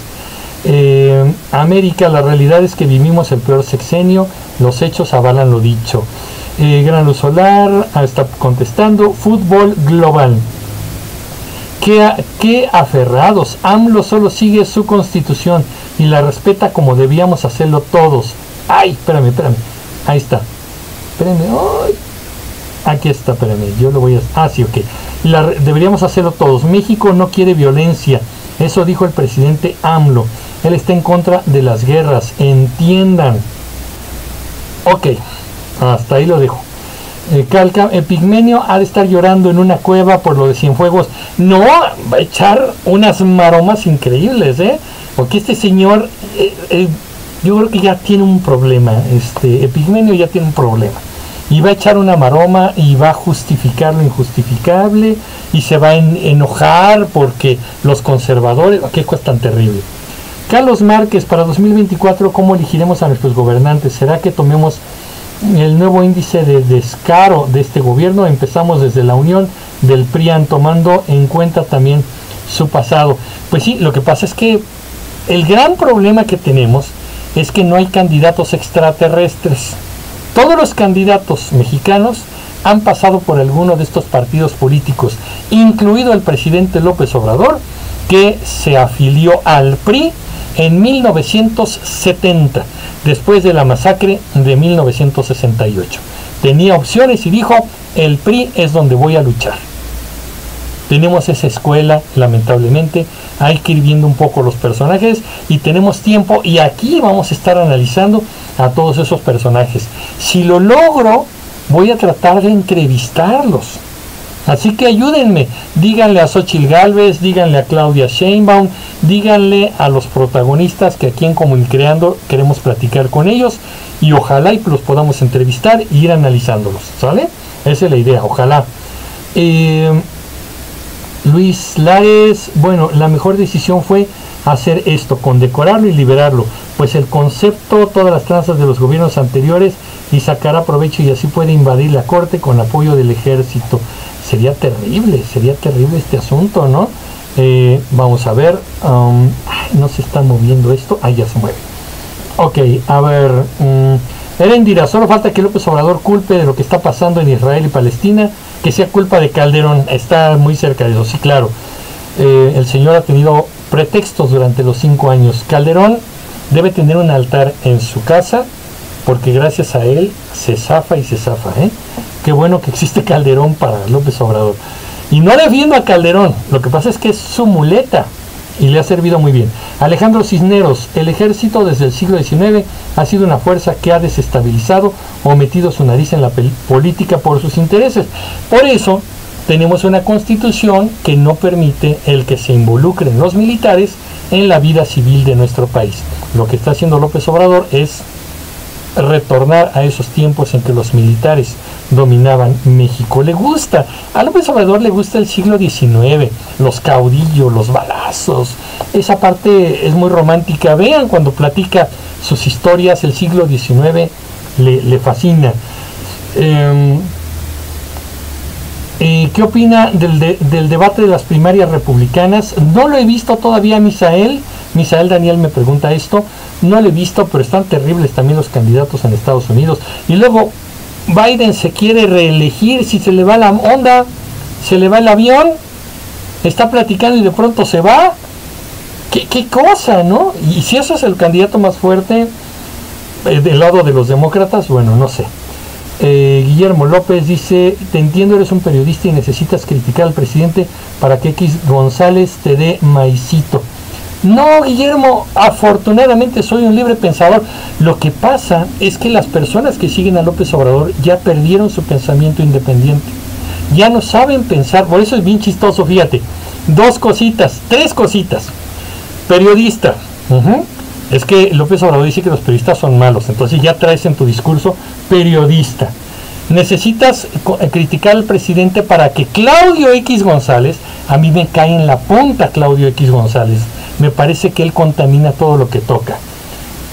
Eh, América, la realidad es que vivimos el peor sexenio, los hechos avalan lo dicho. Eh, Grano Solar está contestando, fútbol global. Qué, aferrados, AMLO solo sigue su constitución y la respeta como debíamos hacerlo todos. Ay, espérame, espérame. Ahí está. Espérame. Aquí está, espérame. Yo lo voy a... Ah, sí, ok. La, deberíamos hacerlo todos. México no quiere violencia. Eso dijo el presidente AMLO. Él está en contra de las guerras. Entiendan. Ok. Hasta ahí lo dejo. Eh, Calca, Epigmenio ha de estar llorando en una cueva por lo de Cienfuegos. No, va a echar unas maromas increíbles, ¿eh? Porque este señor, eh, eh, yo creo que ya tiene un problema. Este Epigmenio ya tiene un problema. Y va a echar una maroma y va a justificar lo injustificable y se va a en- enojar porque los conservadores, qué cosa tan terrible. Carlos Márquez, para 2024, ¿cómo elegiremos a nuestros gobernantes? ¿Será que tomemos el nuevo índice de descaro de este gobierno? Empezamos desde la unión del PRIAN, tomando en cuenta también su pasado. Pues sí, lo que pasa es que el gran problema que tenemos es que no hay candidatos extraterrestres. Todos los candidatos mexicanos han pasado por alguno de estos partidos políticos, incluido el presidente López Obrador, que se afilió al PRI en 1970, después de la masacre de 1968. Tenía opciones y dijo, el PRI es donde voy a luchar. Tenemos esa escuela, lamentablemente, hay que ir viendo un poco los personajes y tenemos tiempo y aquí vamos a estar analizando a todos esos personajes. Si lo logro, voy a tratar de entrevistarlos. Así que ayúdenme, díganle a Xochitl Galvez, díganle a Claudia Sheinbaum, díganle a los protagonistas que aquí en Comunicreando queremos platicar con ellos y ojalá y los podamos entrevistar y ir analizándolos, ¿sale? Esa es la idea, ojalá. Eh, Luis Lares, bueno, la mejor decisión fue hacer esto, condecorarlo y liberarlo, pues el concepto, todas las tranzas de los gobiernos anteriores y sacará provecho y así puede invadir la corte con apoyo del ejército. Sería terrible, sería terrible este asunto, ¿no? Eh, vamos a ver, um, no se está moviendo esto, ahí ya se mueve. Ok, a ver, um, Erendira, solo falta que López Obrador culpe de lo que está pasando en Israel y Palestina, que sea culpa de Calderón, está muy cerca de eso, sí, claro. Eh, el señor ha tenido pretextos durante los cinco años. Calderón debe tener un altar en su casa, porque gracias a él se zafa y se zafa, ¿eh? Qué bueno que existe Calderón para López Obrador. Y no defiendo a Calderón, lo que pasa es que es su muleta y le ha servido muy bien. Alejandro Cisneros, el ejército desde el siglo XIX ha sido una fuerza que ha desestabilizado o metido su nariz en la política por sus intereses. Por eso tenemos una constitución que no permite el que se involucren los militares en la vida civil de nuestro país. Lo que está haciendo López Obrador es retornar a esos tiempos en que los militares dominaban México. Le gusta, a López Obrador le gusta el siglo XIX, los caudillos, los balazos, esa parte es muy romántica. Vean cuando platica sus historias, el siglo XIX le, fascina. Em, eh, ¿Qué opina del, de- del debate de las primarias republicanas? No lo he visto todavía, Misael. Misael Daniel me pregunta esto. No lo he visto, pero están terribles también los candidatos en Estados Unidos. Y luego Biden se quiere reelegir. Si se le va la onda, se le va el avión, está platicando y de pronto se va. ¿Qué, cosa, no? Y si eso es el candidato más fuerte eh, del lado de los demócratas, bueno, no sé. Eh, Guillermo López dice, te entiendo, eres un periodista y necesitas criticar al presidente para que X González te dé maicito. No, Guillermo, afortunadamente soy un libre pensador. Lo que pasa es que las personas que siguen a López Obrador ya perdieron su pensamiento independiente. Ya no saben pensar, por eso es bien chistoso, fíjate. Dos cositas, tres cositas. Periodista. Es que López Obrador dice que los periodistas son malos, entonces ya traes en tu discurso periodista. Necesitas eh, criticar al presidente para que Claudio X González, a mí me cae en la punta Claudio X González, me parece que él contamina todo lo que toca.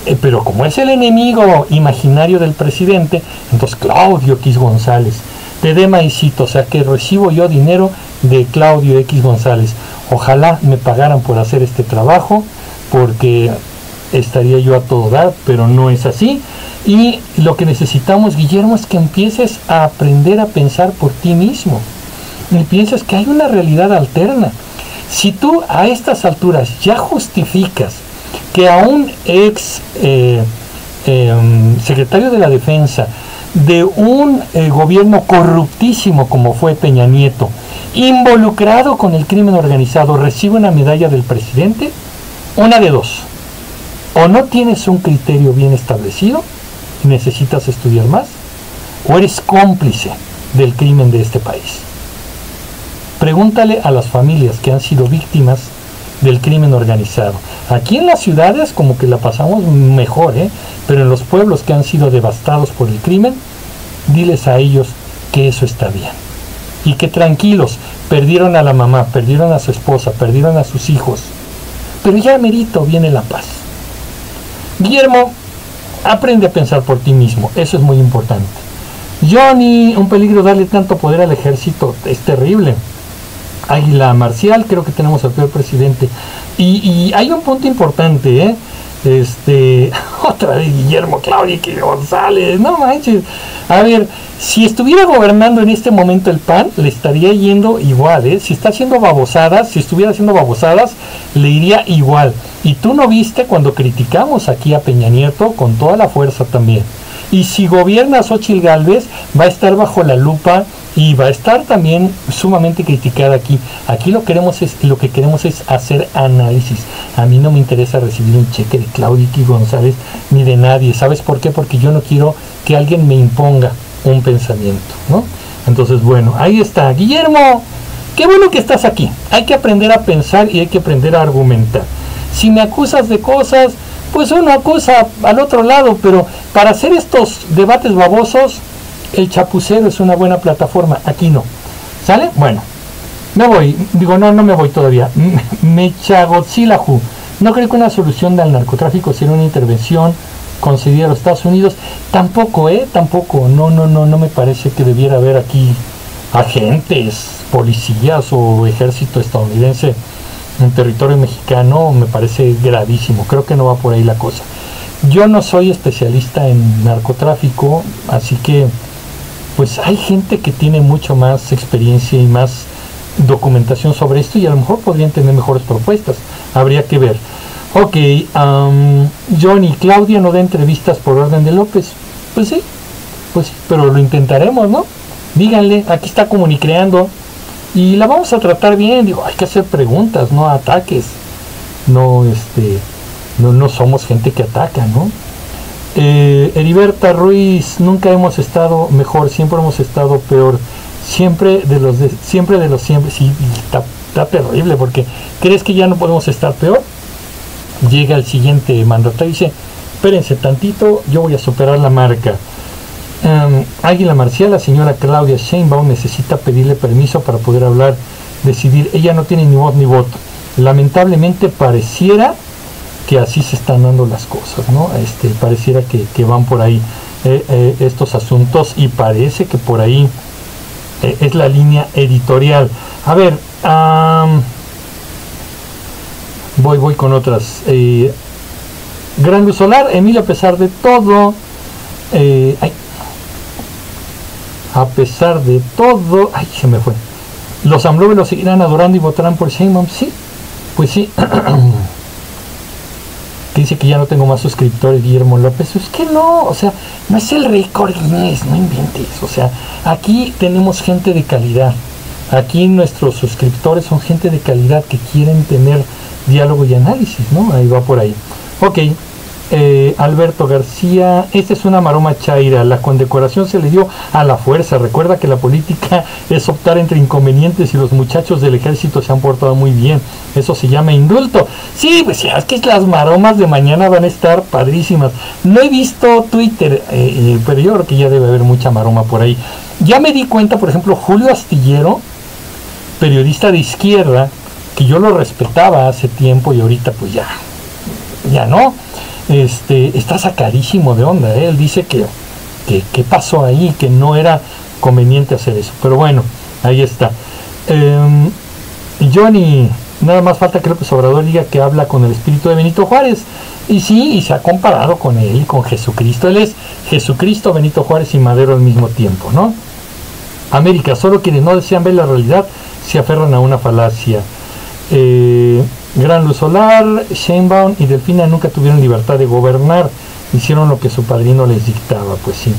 Eh, pero como es el enemigo imaginario del presidente, entonces Claudio X González, te dé maicito, o sea que recibo yo dinero de Claudio X González. Ojalá me pagaran por hacer este trabajo, porque estaría yo a todo dar, pero no es así. Y lo que necesitamos, Guillermo, es que empieces a aprender a pensar por ti mismo. Y pienses que hay una realidad alterna. Si tú a estas alturas ya justificas que a un ex eh, em, secretario de la defensa de un eh, gobierno corruptísimo como fue Peña Nieto, involucrado con el crimen organizado, recibe una medalla del presidente, una de dos. O no tienes un criterio bien establecido, necesitas estudiar más, o eres cómplice del crimen de este país. Pregúntale a las familias que han sido víctimas del crimen organizado. Aquí en las ciudades como que la pasamos mejor, ¿eh? pero en los pueblos que han sido devastados por el crimen, diles a ellos que eso está bien. Y que tranquilos, perdieron a la mamá, perdieron a su esposa, perdieron a sus hijos. Pero ya merito viene la paz. Guillermo, aprende a pensar por ti mismo, eso es muy importante. Johnny, un peligro darle tanto poder al ejército, es terrible. Águila Marcial, creo que tenemos al peor presidente. Y, hay un punto importante, ¿eh? Este, otra vez Guillermo Claudia que González, no manches. A ver, si estuviera gobernando en este momento el PAN, le estaría yendo igual, ¿eh? Si está haciendo babosadas, si estuviera haciendo babosadas, le iría igual. Y tú no viste cuando criticamos aquí a Peña Nieto con toda la fuerza también. Y si gobierna Xochitl Galvez, va a estar bajo la lupa y va a estar también sumamente criticada aquí. Aquí lo queremos es lo que queremos es hacer análisis. A mí no me interesa recibir un cheque de Claudia González ni de nadie. ¿Sabes por qué? Porque yo no quiero que alguien me imponga un pensamiento, ¿no? Entonces, bueno, ahí está. Guillermo, qué bueno que estás aquí. Hay que aprender a pensar y hay que aprender a argumentar. Si me acusas de cosas, pues uno acusa al otro lado, pero para hacer estos debates babosos, el chapucero es una buena plataforma, aquí no. ¿Sale? Bueno, me voy, digo, no, no me voy todavía. Mechagotzilahu. No creo que una solución del narcotráfico sea una intervención concedida a los Estados Unidos. Tampoco, ¿eh? Tampoco. No, no, no, no me parece que debiera haber aquí agentes, policías o ejército estadounidense en territorio mexicano. Me parece gravísimo. Creo que no va por ahí la cosa. Yo no soy especialista en narcotráfico, así que pues hay gente que tiene mucho más experiencia y más documentación sobre esto y a lo mejor podrían tener mejores propuestas. Habría que ver. Ok, um, Johnny, Claudia no da entrevistas por orden de López. Pues sí, pues sí, pero lo intentaremos, ¿no? Díganle, aquí está comunicreando y la vamos a tratar bien. Digo, hay que hacer preguntas, no ataques. No, este, no, no somos gente que ataca, ¿no? Eh, Heriberta Ruiz, nunca hemos estado mejor, siempre hemos estado peor. Siempre de los de, siempre de los siempre. Sí, está, terrible porque ¿crees que ya no podemos estar peor? Llega el siguiente mandatario y dice, espérense tantito, yo voy a superar la marca. Em, Águila Marcial, la señora Claudia Sheinbaum necesita pedirle permiso para poder hablar, decidir. Ella no tiene ni voz ni voto. Lamentablemente pareciera que así se están dando las cosas, ¿no? Este, pareciera que, van por ahí eh, eh, estos asuntos y parece que por ahí eh, es la línea editorial. A ver, voy, voy con otras. Gran Luz Solar, Emilio, a pesar de todo, a pesar de todo, ay, se me fue. Los Amblove lo seguirán adorando y votarán por Sheinbaum, sí, pues sí. que dice que ya no tengo más suscriptores, Guillermo López. Es que no, o sea, no es el récord Guinness, no inventes. O sea, aquí tenemos gente de calidad. Aquí nuestros suscriptores son gente de calidad que quieren tener diálogo y análisis, ¿no? Ahí va por ahí. Ok, eh, Alberto García, esta es una maroma chaira, la condecoración se le dio a la fuerza, recuerda que la política es optar entre inconvenientes y los muchachos del ejército se han portado muy bien, eso se llama indulto. Sí, pues es que las maromas de mañana van a estar padrísimas. No he visto Twitter, eh, eh, pero yo creo que ya debe haber mucha maroma por ahí. Ya me di cuenta, por ejemplo, Julio Astillero, periodista de izquierda, que yo lo respetaba hace tiempo y ahorita pues ya, ya no este, está sacadísimo de onda. ¿eh? Él dice que, que, pasó ahí, que no era conveniente hacer eso. Pero bueno, ahí está. Em, Johnny, Nada más falta que López Obrador diga que habla con el espíritu de Benito Juárez. Y sí, y se ha comparado con él con Jesucristo. Él es Jesucristo, Benito Juárez y Madero al mismo tiempo, ¿no? América, solo quienes no desean ver la realidad se aferran a una falacia. Eh, Gran Luz Solar, Sheinbaum y Delfina nunca tuvieron libertad de gobernar. Hicieron lo que su padrino les dictaba, pues sí.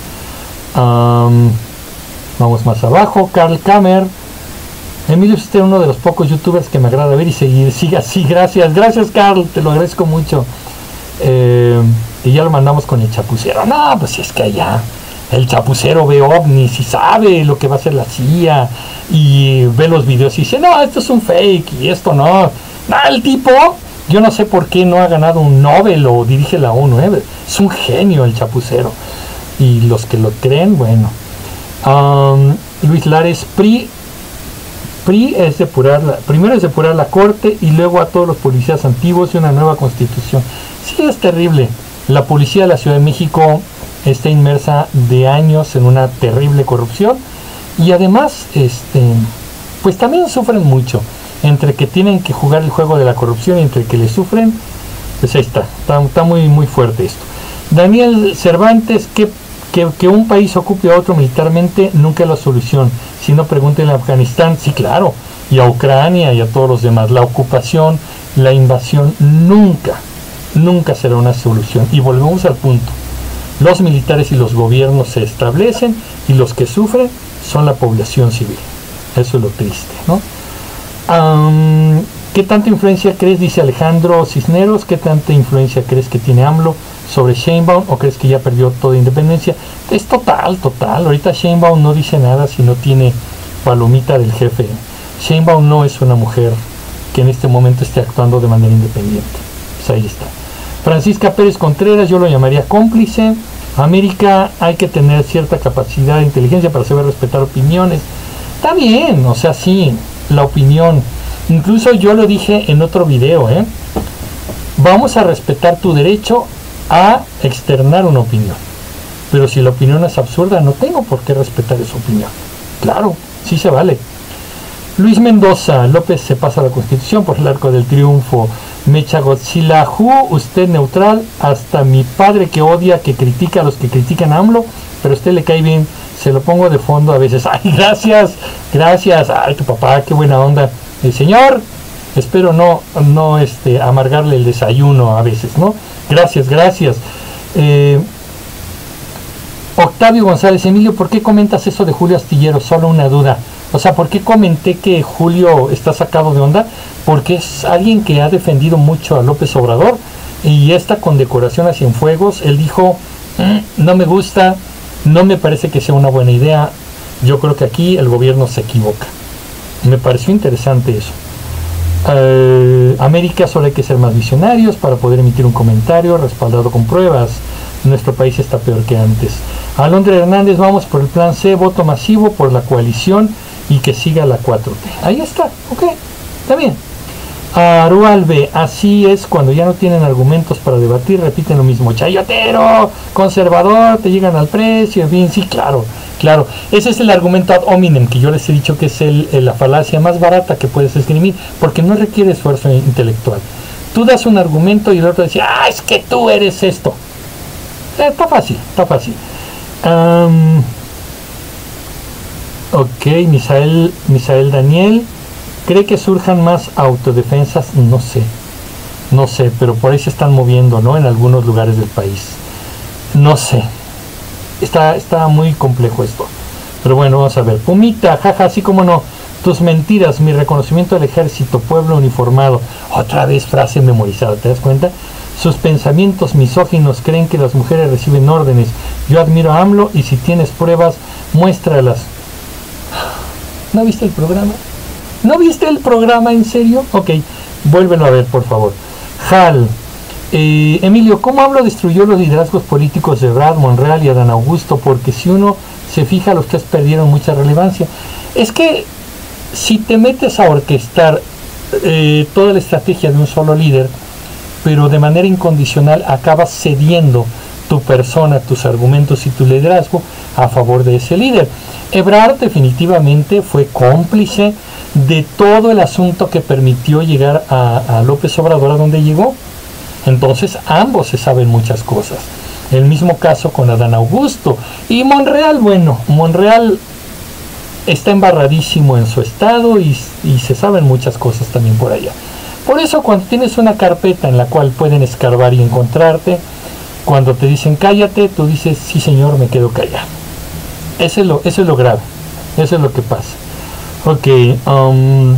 vamos más abajo. Carl Kammer. Emilio, usted es uno de los pocos youtubers que me agrada ver y seguir. Siga así, gracias. Gracias, Carl. Te lo agradezco mucho. Eh, y ya lo mandamos con el chapucero. No, pues es que allá el chapucero ve ovnis y sabe lo que va a hacer la CIA y ve los videos y dice, no, esto es un fake y esto no. El tipo, yo no sé por qué no ha ganado un Nobel o dirige la ONU. ¿eh? Es un genio el chapucero. Y los que lo creen, bueno. Luis Lares, PRI, PRI es depurar la, primero es depurar la corte y luego a todos los policías antiguos y una nueva constitución. Sí, es terrible. La policía de la Ciudad de México está inmersa de años en una terrible corrupción y además, este, pues también sufren mucho entre que tienen que jugar el juego de la corrupción y entre que le sufren, pues ahí está, está, muy, muy fuerte esto. Daniel Cervantes, que, que, un país ocupe a otro militarmente nunca es la solución. Si no, pregunten a Afganistán, sí, claro, y a Ucrania y a todos los demás. La ocupación, la invasión, nunca, nunca será una solución. Y volvemos al punto. Los militares y los gobiernos se establecen y los que sufren son la población civil. Eso es lo triste, ¿no? ¿Qué tanta influencia crees, dice Alejandro Cisneros, qué tanta influencia crees que tiene AMLO sobre Sheinbaum o crees que ya perdió toda independencia? Es total, total. Ahorita Sheinbaum no dice nada si no tiene palomita del jefe. Sheinbaum no es una mujer que en este momento esté actuando de manera independiente. Pues ahí está. Francisca Pérez Contreras, yo lo llamaría cómplice. América hay que tener cierta capacidad de inteligencia para saber respetar opiniones. Está bien, o sea, sí, la opinión. Incluso yo lo dije en otro video, ¿eh? Vamos a respetar tu derecho a externar una opinión. Pero si la opinión es absurda, no tengo por qué respetar esa opinión. Claro, sí se vale. Luis Mendoza, López se pasa la constitución por el arco del triunfo. Mecha Godzilla, usted neutral, hasta mi padre que odia, que critica a los que critican a AMLO, pero a usted le cae bien se lo pongo de fondo a veces. Ay, gracias, gracias. Ay, tu papá, qué buena onda. El señor, espero no, no este, amargarle el desayuno a veces, ¿no? Gracias, gracias. Eh, Octavio González, Emilio, ¿por qué comentas eso de Julio Astillero? Solo una duda. O sea, ¿por qué comenté que Julio está sacado de onda? Porque es alguien que ha defendido mucho a López Obrador y esta condecoración a Cienfuegos, él dijo, mm, no me gusta, no me parece que sea una buena idea. Yo creo que aquí el gobierno se equivoca. Me pareció interesante eso. Eh, América solo hay que ser más visionarios para poder emitir un comentario respaldado con pruebas. Nuestro país está peor que antes. Alondra Hernández, vamos por el plan C, voto masivo por la coalición y que siga la 4T. Ahí está, ok, está bien. Arualbe, así es cuando ya no tienen argumentos para debatir, repiten lo mismo, chayotero, conservador, te llegan al precio, en fin, sí, claro, claro. Ese es el argumento ad hominem que yo les he dicho que es la falacia más barata que puedes escribir, porque no requiere esfuerzo intelectual. Tú das un argumento y el otro dice, ah, es que tú eres esto. Eh, está fácil, está fácil. ok, Misael, Misael Daniel. ¿Cree que surjan más autodefensas? No sé, no sé, pero por ahí se están moviendo, ¿no? En algunos lugares del país. No sé. Está, está muy complejo esto. Pero bueno, vamos a ver. Pumita, jaja, así como no. Tus mentiras, mi reconocimiento al ejército, pueblo uniformado. Otra vez frase memorizada, ¿te das cuenta? Sus pensamientos misóginos creen que las mujeres reciben órdenes. Yo admiro a AMLO y si tienes pruebas, muéstralas. ¿No viste el programa? ¿No viste el programa en serio? Ok, vuélvelo a ver, por favor. Hal. Eh, Emilio, ¿cómo hablo destruyó los liderazgos políticos de Brad, Monreal y Adán Augusto? Porque si uno se fija, los tres perdieron mucha relevancia. Es que si te metes a orquestar eh, toda la estrategia de un solo líder, pero de manera incondicional acabas cediendo tu persona, tus argumentos y tu liderazgo a favor de ese líder. Ebrard definitivamente fue cómplice de todo el asunto que permitió llegar a, López Obrador a donde llegó. Entonces ambos se saben muchas cosas. El mismo caso con Adán Augusto. Y Monreal, bueno, Monreal está embarradísimo en su estado y, se saben muchas cosas también por allá. Por eso cuando tienes una carpeta en la cual pueden escarbar y encontrarte, cuando te dicen cállate, tú dices, sí señor, me quedo callado. Eso es lo, eso es lo grave, eso es lo que pasa. Ok, um,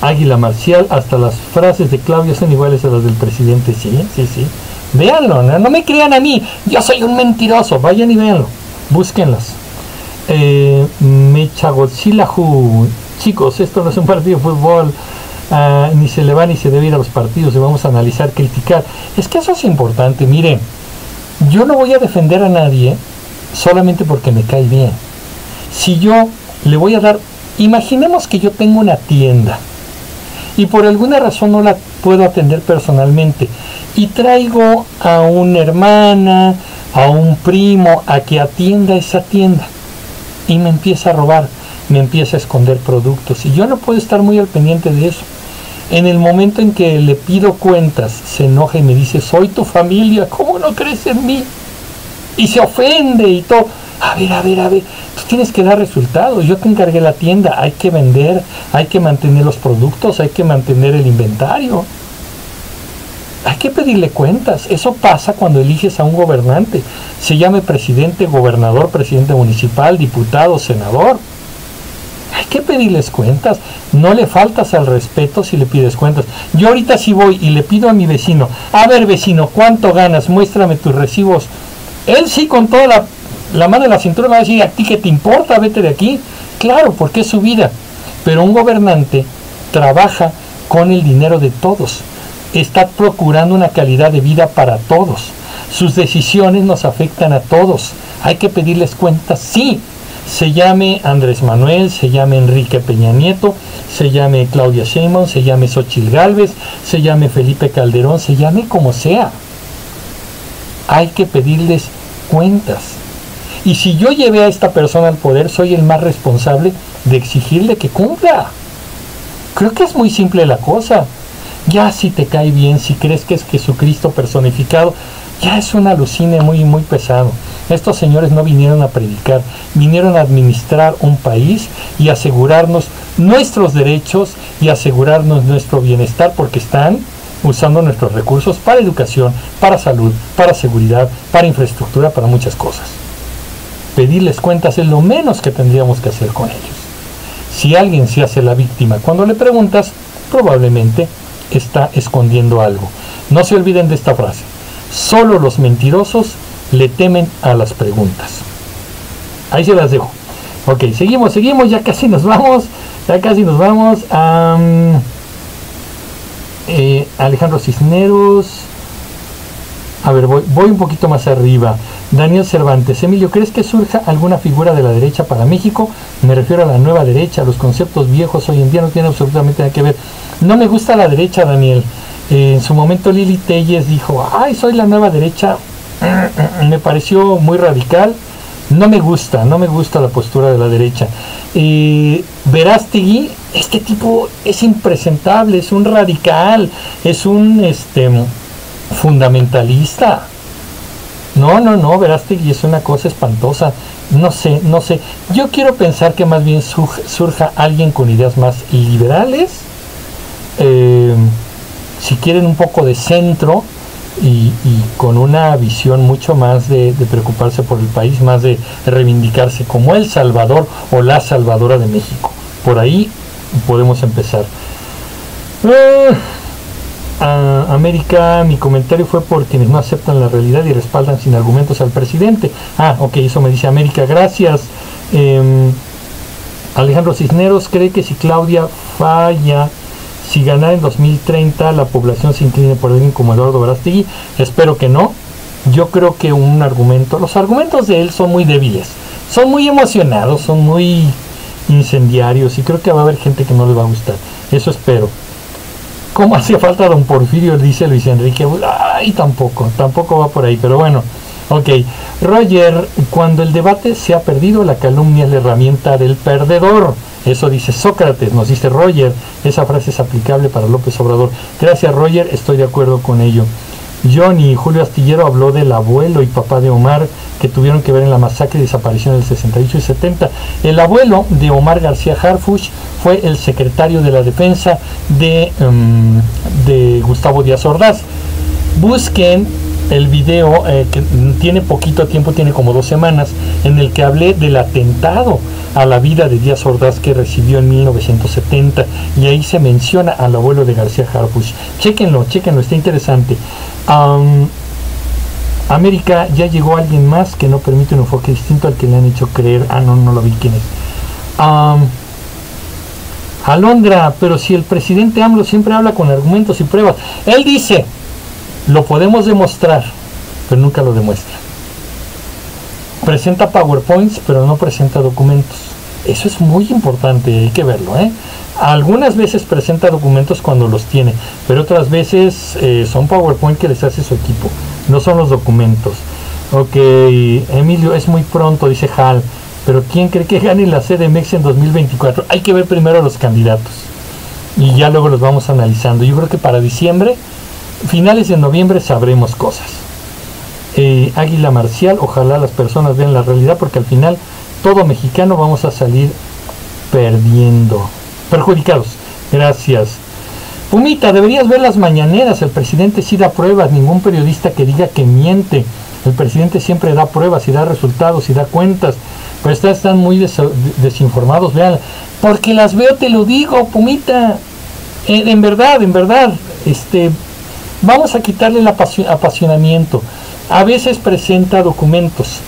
Águila Marcial, hasta las frases de Claudio son iguales a las del presidente, sí, sí, sí. Véanlo, no, me crean a mí, yo soy un mentiroso, vayan y véanlo, búsquenlas. Eh, Mechagotzilaju, chicos, esto no es un partido de fútbol, ah, ni se le va ni se debe ir a los partidos, y vamos a analizar, criticar. Es que eso es importante, miren, yo no voy a defender a nadie solamente porque me cae bien. Si yo le voy a dar, imaginemos que yo tengo una tienda y por alguna razón no la puedo atender personalmente y traigo a una hermana, a un primo a que atienda esa tienda y me empieza a robar, me empieza a esconder productos y yo no puedo estar muy al pendiente de eso. En el momento en que le pido cuentas, se enoja y me dice, soy tu familia, ¿cómo no crees en mí? Y se ofende y todo. A ver, a ver, a ver, tú tienes que dar resultados. Yo te encargué la tienda, hay que vender, hay que mantener los productos, hay que mantener el inventario. Hay que pedirle cuentas. Eso pasa cuando eliges a un gobernante. Se llame presidente, gobernador, presidente municipal, diputado, senador. Hay que pedirles cuentas. No le faltas al respeto si le pides cuentas. Yo ahorita si voy y le pido a mi vecino, a ver vecino, ¿cuánto ganas? Muéstrame tus recibos. Él sí con toda la, la mano de la cintura va a decir, ¿a ti qué te importa? Vete de aquí. Claro, porque es su vida. Pero un gobernante trabaja con el dinero de todos está procurando una calidad de vida para todos. Sus decisiones nos afectan a todos. Hay que pedirles cuentas, sí. Se llame Andrés Manuel, se llame Enrique Peña Nieto, se llame Claudia Sheinbaum, se llame Xochil Gálvez, se llame Felipe Calderón, se llame como sea. Hay que pedirles cuentas. Y si yo llevé a esta persona al poder, soy el más responsable de exigirle que cumpla. Creo que es muy simple la cosa. Ya si te cae bien, si crees que es Jesucristo personificado, ya es un alucine muy, muy pesado. Estos señores no vinieron a predicar, vinieron a administrar un país y asegurarnos nuestros derechos y asegurarnos nuestro bienestar porque están usando nuestros recursos para educación, para salud, para seguridad, para infraestructura, para muchas cosas. Pedirles cuentas es lo menos que tendríamos que hacer con ellos. Si alguien se hace la víctima cuando le preguntas, probablemente está escondiendo algo. No se olviden de esta frase. Solo los mentirosos le temen a las preguntas. Ahí se las dejo. Ok, seguimos, seguimos, ya casi nos vamos. Ya casi nos vamos. eh, Alejandro Cisneros. A ver, voy, voy un poquito más arriba. Daniel Cervantes, Emilio, ¿crees que surja alguna figura de la derecha para México? Me refiero a la nueva derecha, los conceptos viejos hoy en día no tienen absolutamente nada que ver. No me gusta la derecha, Daniel. en su momento Lili Telles dijo, ay, soy la nueva derecha. me pareció muy radical. No me gusta, no me gusta la postura de la derecha. Eh, Verástegui, este tipo es impresentable, es un radical, es un este, fundamentalista. No, no, no, Verástegui es una cosa espantosa. No sé, no sé. Yo quiero pensar que más bien surja alguien con ideas más liberales eh, si quieren un poco de centro y, con una visión mucho más de, preocuparse por el país, más de reivindicarse como el Salvador o la Salvadora de México. Por ahí podemos empezar. Ah, América, mi comentario fue por quienes no aceptan la realidad y respaldan sin argumentos al presidente. Ah, ok, eso me dice América, gracias. Em, Alejandro Cisneros cree que si Claudia falla si gana en 2030 la población se incline por alguien como Eduardo Verástegui, espero que no. Yo creo que un argumento, los argumentos de él son muy débiles, son muy emocionados, son muy incendiarios y creo que va a haber gente que no le va a gustar. Eso espero. ¿Cómo hacía falta don Porfirio? Dice Luis Enrique. Ay, tampoco, tampoco va por ahí, pero bueno. Ok, Roger, cuando el debate se ha perdido, la calumnia es la herramienta del perdedor. Eso dice Sócrates, nos dice Roger. Esa frase es aplicable para López Obrador. Gracias Roger, estoy de acuerdo con ello. Johnny Julio Astillero habló del abuelo y papá de Omar que tuvieron que ver en la masacre y desaparición del 68 y 70. El abuelo de Omar García Harfuch fue el secretario de la defensa de, em, de Gustavo Díaz Ordaz. Busquen el video eh, que tiene poquito tiempo, tiene como dos semanas, en el que hablé del atentado a la vida de Díaz Ordaz que recibió en 1970 y ahí se menciona al abuelo de García Harfuch. Chequenlo, chequenlo, está interesante. América ya llegó alguien más que no permite un enfoque distinto al que le han hecho creer. Ah, no, no lo vi quién es. Alondra, pero si el presidente AMLO siempre habla con argumentos y pruebas, él dice, lo podemos demostrar, pero nunca lo demuestra. Presenta PowerPoints, pero no presenta documentos. Eso es muy importante, hay que verlo. ¿eh? Algunas veces presenta documentos cuando los tiene, pero otras veces eh, son PowerPoint que les hace su equipo, no son los documentos. Ok, Emilio, es muy pronto, dice Hal, pero ¿quién cree que gane la CDMX en 2024? Hay que ver primero a los candidatos y ya luego los vamos analizando. Yo creo que para diciembre finales de noviembre sabremos cosas. Eh, Águila Marcial, ojalá las personas vean la realidad porque al final todo mexicano vamos a salir perdiendo, perjudicados. Gracias. Pumita, deberías ver las mañaneras, el presidente sí da pruebas, ningún periodista que diga que miente. El presidente siempre da pruebas y da resultados y da cuentas, pero están muy desinformados, vean, porque las veo, te lo digo, Pumita. Eh, en verdad, en verdad, este, Vamos a quitarle el apasionamiento. A veces presenta documentos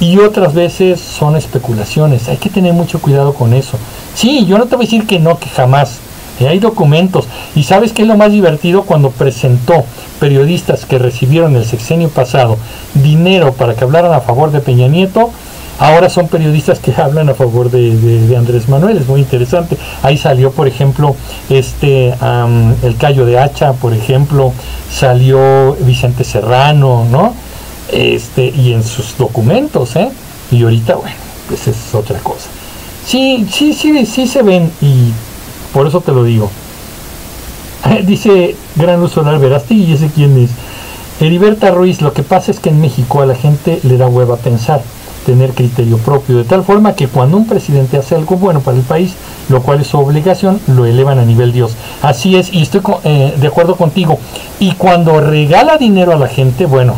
y otras veces son especulaciones. Hay que tener mucho cuidado con eso. Sí, yo no te voy a decir que no, que jamás. Eh, hay documentos. Y sabes qué es lo más divertido cuando presentó periodistas que recibieron el sexenio pasado dinero para que hablaran a favor de Peña Nieto Ahora son periodistas que hablan a favor de, Andrés Manuel, es muy interesante. Ahí salió, por ejemplo, este el Cayo de Hacha, por ejemplo, salió Vicente Serrano, ¿no? Este, y en sus documentos, ¿eh? Y ahorita, bueno, pues es otra cosa. Sí, sí, sí, sí se ven, y por eso te lo digo. Dice Gran Luz Solar Verasti, y ese quién es. Heriberta Ruiz, lo que pasa es que en México a la gente le da hueva pensar tener criterio propio, de tal forma que cuando un presidente hace algo bueno para el país, lo cual es su obligación, lo elevan a nivel Dios. Así es, y estoy eh, de acuerdo contigo. Y cuando regala dinero a la gente, bueno,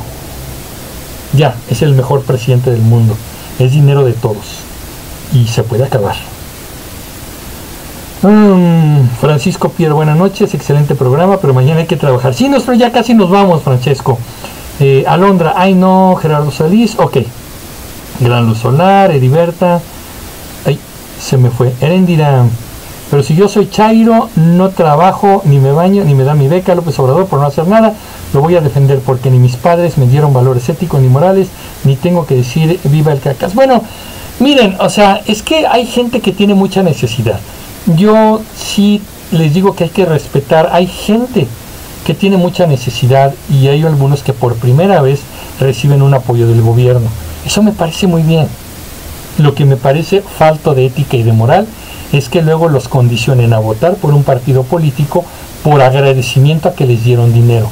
ya, es el mejor presidente del mundo. Es dinero de todos. Y se puede acabar. Mm, Francisco Pierre, buenas noches, excelente programa, pero mañana hay que trabajar. Sí, nosotros ya casi nos vamos, Francesco. Eh, Alondra, ay no, Gerardo Salís, ok, Gran Luz Solar, Heriberta. Ay, se me fue. Erendira. Pero si yo soy Chairo, no trabajo, ni me baño, ni me da mi beca López Obrador por no hacer nada, lo voy a defender porque ni mis padres me dieron valores éticos ni morales, ni tengo que decir viva el cacas. Bueno, miren, o sea, es que hay gente que tiene mucha necesidad. Yo sí les digo que hay que respetar, hay gente que tiene mucha necesidad y hay algunos que por primera vez reciben un apoyo del gobierno. Eso me parece muy bien. Lo que me parece falto de ética y de moral es que luego los condicionen a votar por un partido político por agradecimiento a que les dieron dinero.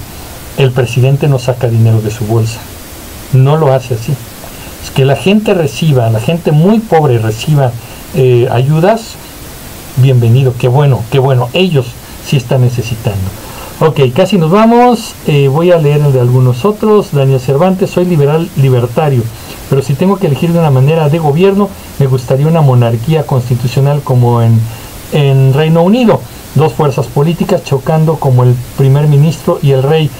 El presidente no saca dinero de su bolsa. No lo hace así. Es que la gente reciba, la gente muy pobre reciba eh, ayudas, bienvenido, qué bueno, qué bueno. Ellos sí están necesitando. Ok, casi nos vamos. Eh, voy a leer el de algunos otros. Daniel Cervantes, soy liberal libertario, pero si tengo que elegir de una manera de gobierno, me gustaría una monarquía constitucional como en, Reino Unido. Dos fuerzas políticas chocando como el primer ministro y el rey.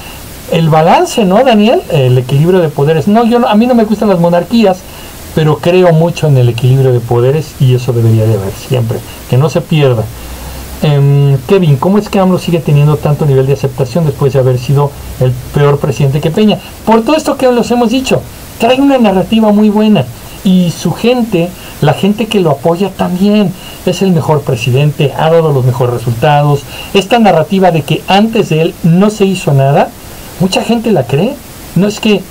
El balance, ¿no, Daniel? El equilibrio de poderes. No, yo a mí no me gustan las monarquías, pero creo mucho en el equilibrio de poderes y eso debería de haber siempre, que no se pierda. Em, Kevin, ¿cómo es que AMLO sigue teniendo tanto nivel de aceptación después de haber sido el peor presidente que Peña? Por todo esto que los hemos dicho, trae una narrativa muy buena y su gente, la gente que lo apoya también, es el mejor presidente, ha dado los mejores resultados. Esta narrativa de que antes de él no se hizo nada, mucha gente la cree. No es que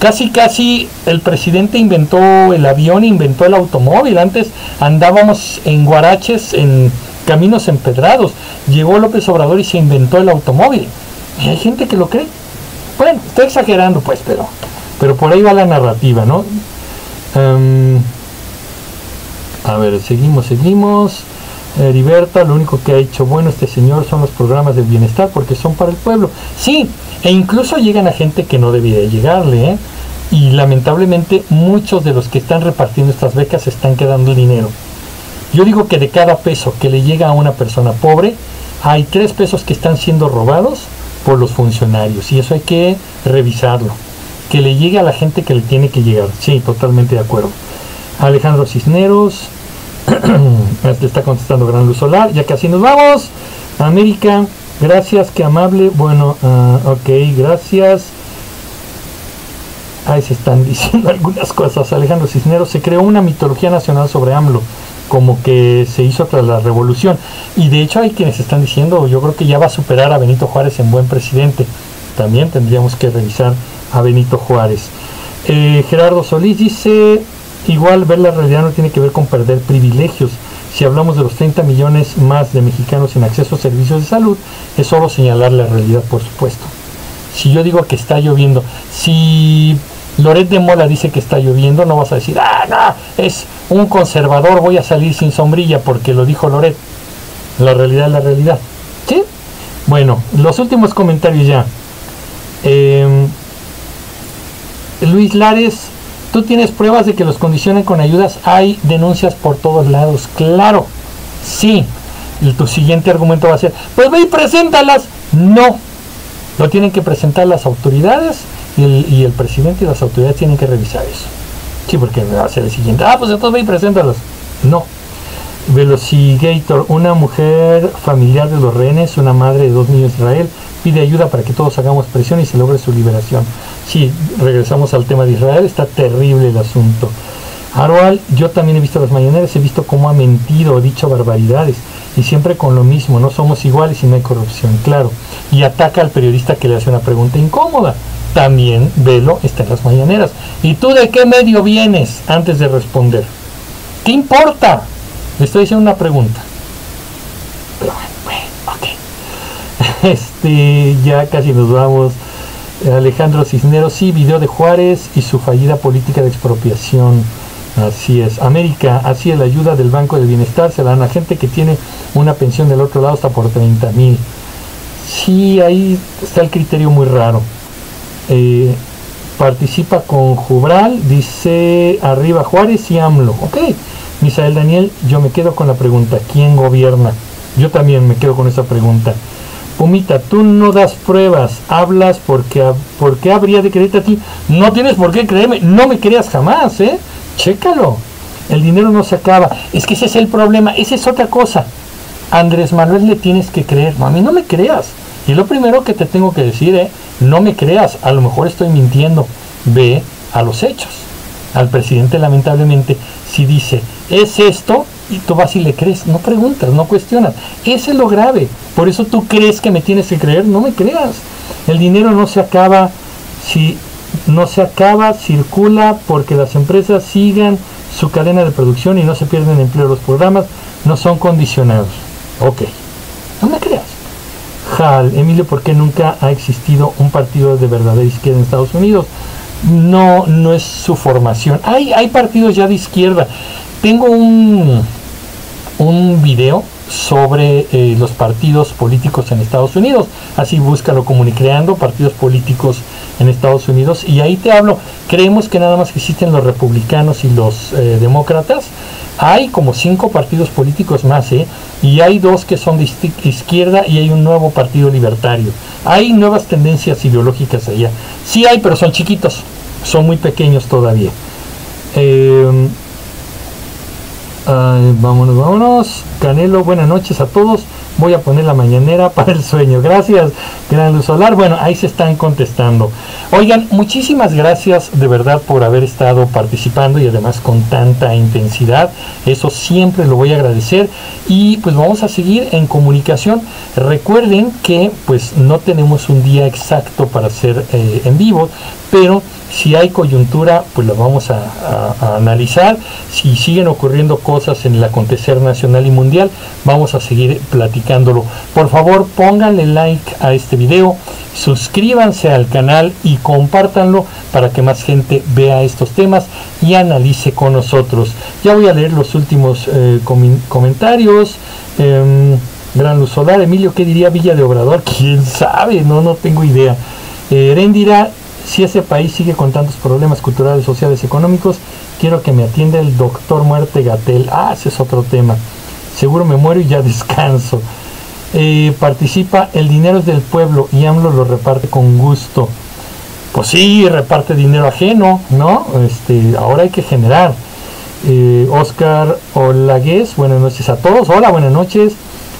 Casi, casi el presidente inventó el avión, inventó el automóvil. Antes andábamos en guaraches, en caminos empedrados. Llegó López Obrador y se inventó el automóvil. Y hay gente que lo cree. Bueno, estoy exagerando pues, pero, pero por ahí va la narrativa, ¿no? Em, a ver, seguimos, seguimos. Heriberta, lo único que ha hecho bueno este señor son los programas de bienestar porque son para el pueblo. Sí, e incluso llegan a gente que no debía llegarle, ¿eh? Y lamentablemente muchos de los que están repartiendo estas becas están quedando dinero. Yo digo que de cada peso que le llega a una persona pobre, hay tres pesos que están siendo robados por los funcionarios y eso hay que revisarlo. Que le llegue a la gente que le tiene que llegar. Sí, totalmente de acuerdo. Alejandro Cisneros, le está contestando Gran Luz Solar, ya casi nos vamos. América, gracias, qué amable. Bueno, ah, ok, gracias. Ahí se están diciendo algunas cosas. Alejandro Cisneros, se creó una mitología nacional sobre AMLO, como que se hizo tras la revolución. Y de hecho hay quienes están diciendo, yo creo que ya va a superar a Benito Juárez en buen presidente. También tendríamos que revisar a Benito Juárez. Eh, Gerardo Solís dice, igual ver la realidad no tiene que ver con perder privilegios. Si hablamos de los 30 millones más de mexicanos sin acceso a servicios de salud, es solo señalar la realidad, por supuesto. Si yo digo que está lloviendo, si Loret de Mola dice que está lloviendo, no vas a decir, ah, no, es un conservador, voy a salir sin sombrilla porque lo dijo Loret. La realidad es la realidad. ¿Sí? Bueno, los últimos comentarios ya. Em, Luis Lares, tú tienes pruebas de que los condicionen con ayudas. Hay denuncias por todos lados. Claro, sí. Y tu siguiente argumento va a ser, pues ve y preséntalas. No, lo tienen que presentar las autoridades y el, presidente y las autoridades tienen que revisar eso. Sí, porque va a ser el siguiente. Ah, pues entonces ve y preséntalos. No. Velocigator, una mujer familiar de los rehenes, una madre de dos niños de Israel, pide ayuda para que todos hagamos presión y se logre su liberación. Sí, regresamos al tema de Israel, está terrible el asunto. Arual, yo también he visto las mañaneras, he visto cómo ha mentido, ha dicho barbaridades, y siempre con lo mismo, no somos iguales y no hay corrupción, claro. Y ataca al periodista que le hace una pregunta incómoda. También velo está en las mañaneras. ¿Y tú de qué medio vienes antes de responder? ¿Qué importa? Le estoy haciendo una pregunta. Pero bueno, ok. Este, ya casi nos vamos. Alejandro Cisneros, sí, video de Juárez y su fallida política de expropiación. Así es. América, así es, la ayuda del Banco de Bienestar se la dan a gente que tiene una pensión del otro lado hasta por 30 mil. Sí, ahí está el criterio muy raro. Eh, participa con Jubral, dice arriba Juárez y AMLO. Ok, Misael Daniel, yo me quedo con la pregunta, ¿quién gobierna? Yo también me quedo con esa pregunta. Pumita, tú no das pruebas, hablas porque, porque habría de creerte a ti. No tienes por qué creerme, no me creas jamás, ¿eh? Chécalo. El dinero no se acaba. Es que ese es el problema. Esa es otra cosa. Andrés Manuel le tienes que creer. No, a mí no me creas. Y lo primero que te tengo que decir es, ¿eh? no me creas, a lo mejor estoy mintiendo. Ve a los hechos. Al presidente lamentablemente, si dice, es esto, y tú vas y le crees, no preguntas, no cuestionas. Ese es lo grave. Por eso tú crees que me tienes que creer, no me creas. El dinero no se acaba si no se acaba, circula porque las empresas sigan su cadena de producción y no se pierden empleo. Los programas no son condicionados. Ok, no me creas. Emilio, ¿por qué nunca ha existido un partido de verdadera izquierda en Estados Unidos? No, no es su formación. Hay, hay partidos ya de izquierda. Tengo un, un video sobre eh, los partidos políticos en Estados Unidos. Así búscalo como creando partidos políticos en Estados Unidos. Y ahí te hablo, creemos que nada más existen los republicanos y los eh, demócratas. Hay como cinco partidos políticos más, ¿eh? Y hay dos que son de izquierda y hay un nuevo partido libertario. Hay nuevas tendencias ideológicas allá. Sí hay, pero son chiquitos. Son muy pequeños todavía. Eh, vámonos, vámonos. Canelo, buenas noches a todos. Voy a poner la mañanera para el sueño. Gracias, Gran Luz Solar. Bueno, ahí se están contestando. Oigan, muchísimas gracias de verdad por haber estado participando y además con tanta intensidad. Eso siempre lo voy a agradecer. Y pues vamos a seguir en comunicación. Recuerden que pues no tenemos un día exacto para hacer eh, en vivo, pero si hay coyuntura, pues la vamos a, analizar. Si siguen ocurriendo cosas en el acontecer nacional y mundial, vamos a seguir platicándolo. Por favor, pónganle like a este video, suscríbanse al canal y compártanlo para que más gente vea estos temas y analice con nosotros. Ya voy a leer los últimos eh, comentarios. Em, Gran Luz Solar, Emilio, ¿qué diría Villa de Obrador? ¿Quién sabe? No, no tengo idea. Eh, Erendira, si ese país sigue con tantos problemas culturales, sociales, económicos, quiero que me atienda el doctor Muerte Gatel. Ah, ese es otro tema. Seguro me muero y ya descanso. Eh, participa, el dinero es del pueblo y AMLO lo reparte con gusto. Pues sí, reparte dinero ajeno, ¿no? Este, ahora hay que generar. Eh, Oscar Olagués, buenas noches a todos. Hola, buenas noches.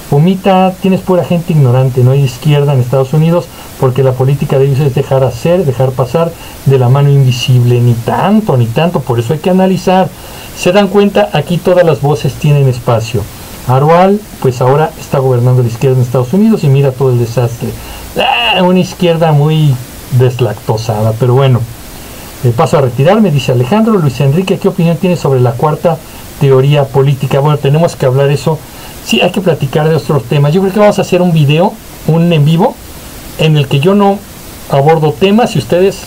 Pumita, tienes pura gente ignorante, no hay izquierda en Estados Unidos porque la política de ellos es dejar hacer, dejar pasar de la mano invisible, ni tanto, ni tanto, por eso hay que analizar. Se dan cuenta, aquí todas las voces tienen espacio. Arual, pues ahora está gobernando la izquierda en Estados Unidos y mira todo el desastre. Ah, una izquierda muy deslactosada, pero bueno, paso a retirarme, dice Alejandro. Luis Enrique, ¿qué opinión tienes sobre la cuarta teoría política? Bueno, tenemos que hablar eso sí hay que platicar de otros temas. Yo creo que vamos a hacer un video, un en vivo, en el que yo no abordo temas y ustedes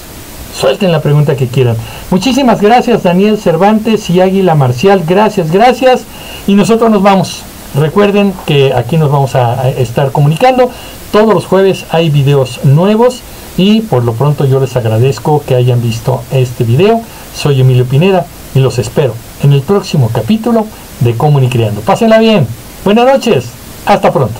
suelten la pregunta que quieran. Muchísimas gracias Daniel Cervantes y Águila Marcial. Gracias, gracias. Y nosotros nos vamos. Recuerden que aquí nos vamos a estar comunicando. Todos los jueves hay videos nuevos y por lo pronto yo les agradezco que hayan visto este video. Soy Emilio Pineda y los espero en el próximo capítulo de Comunicreando. Pásenla bien. Buenas noches, hasta pronto.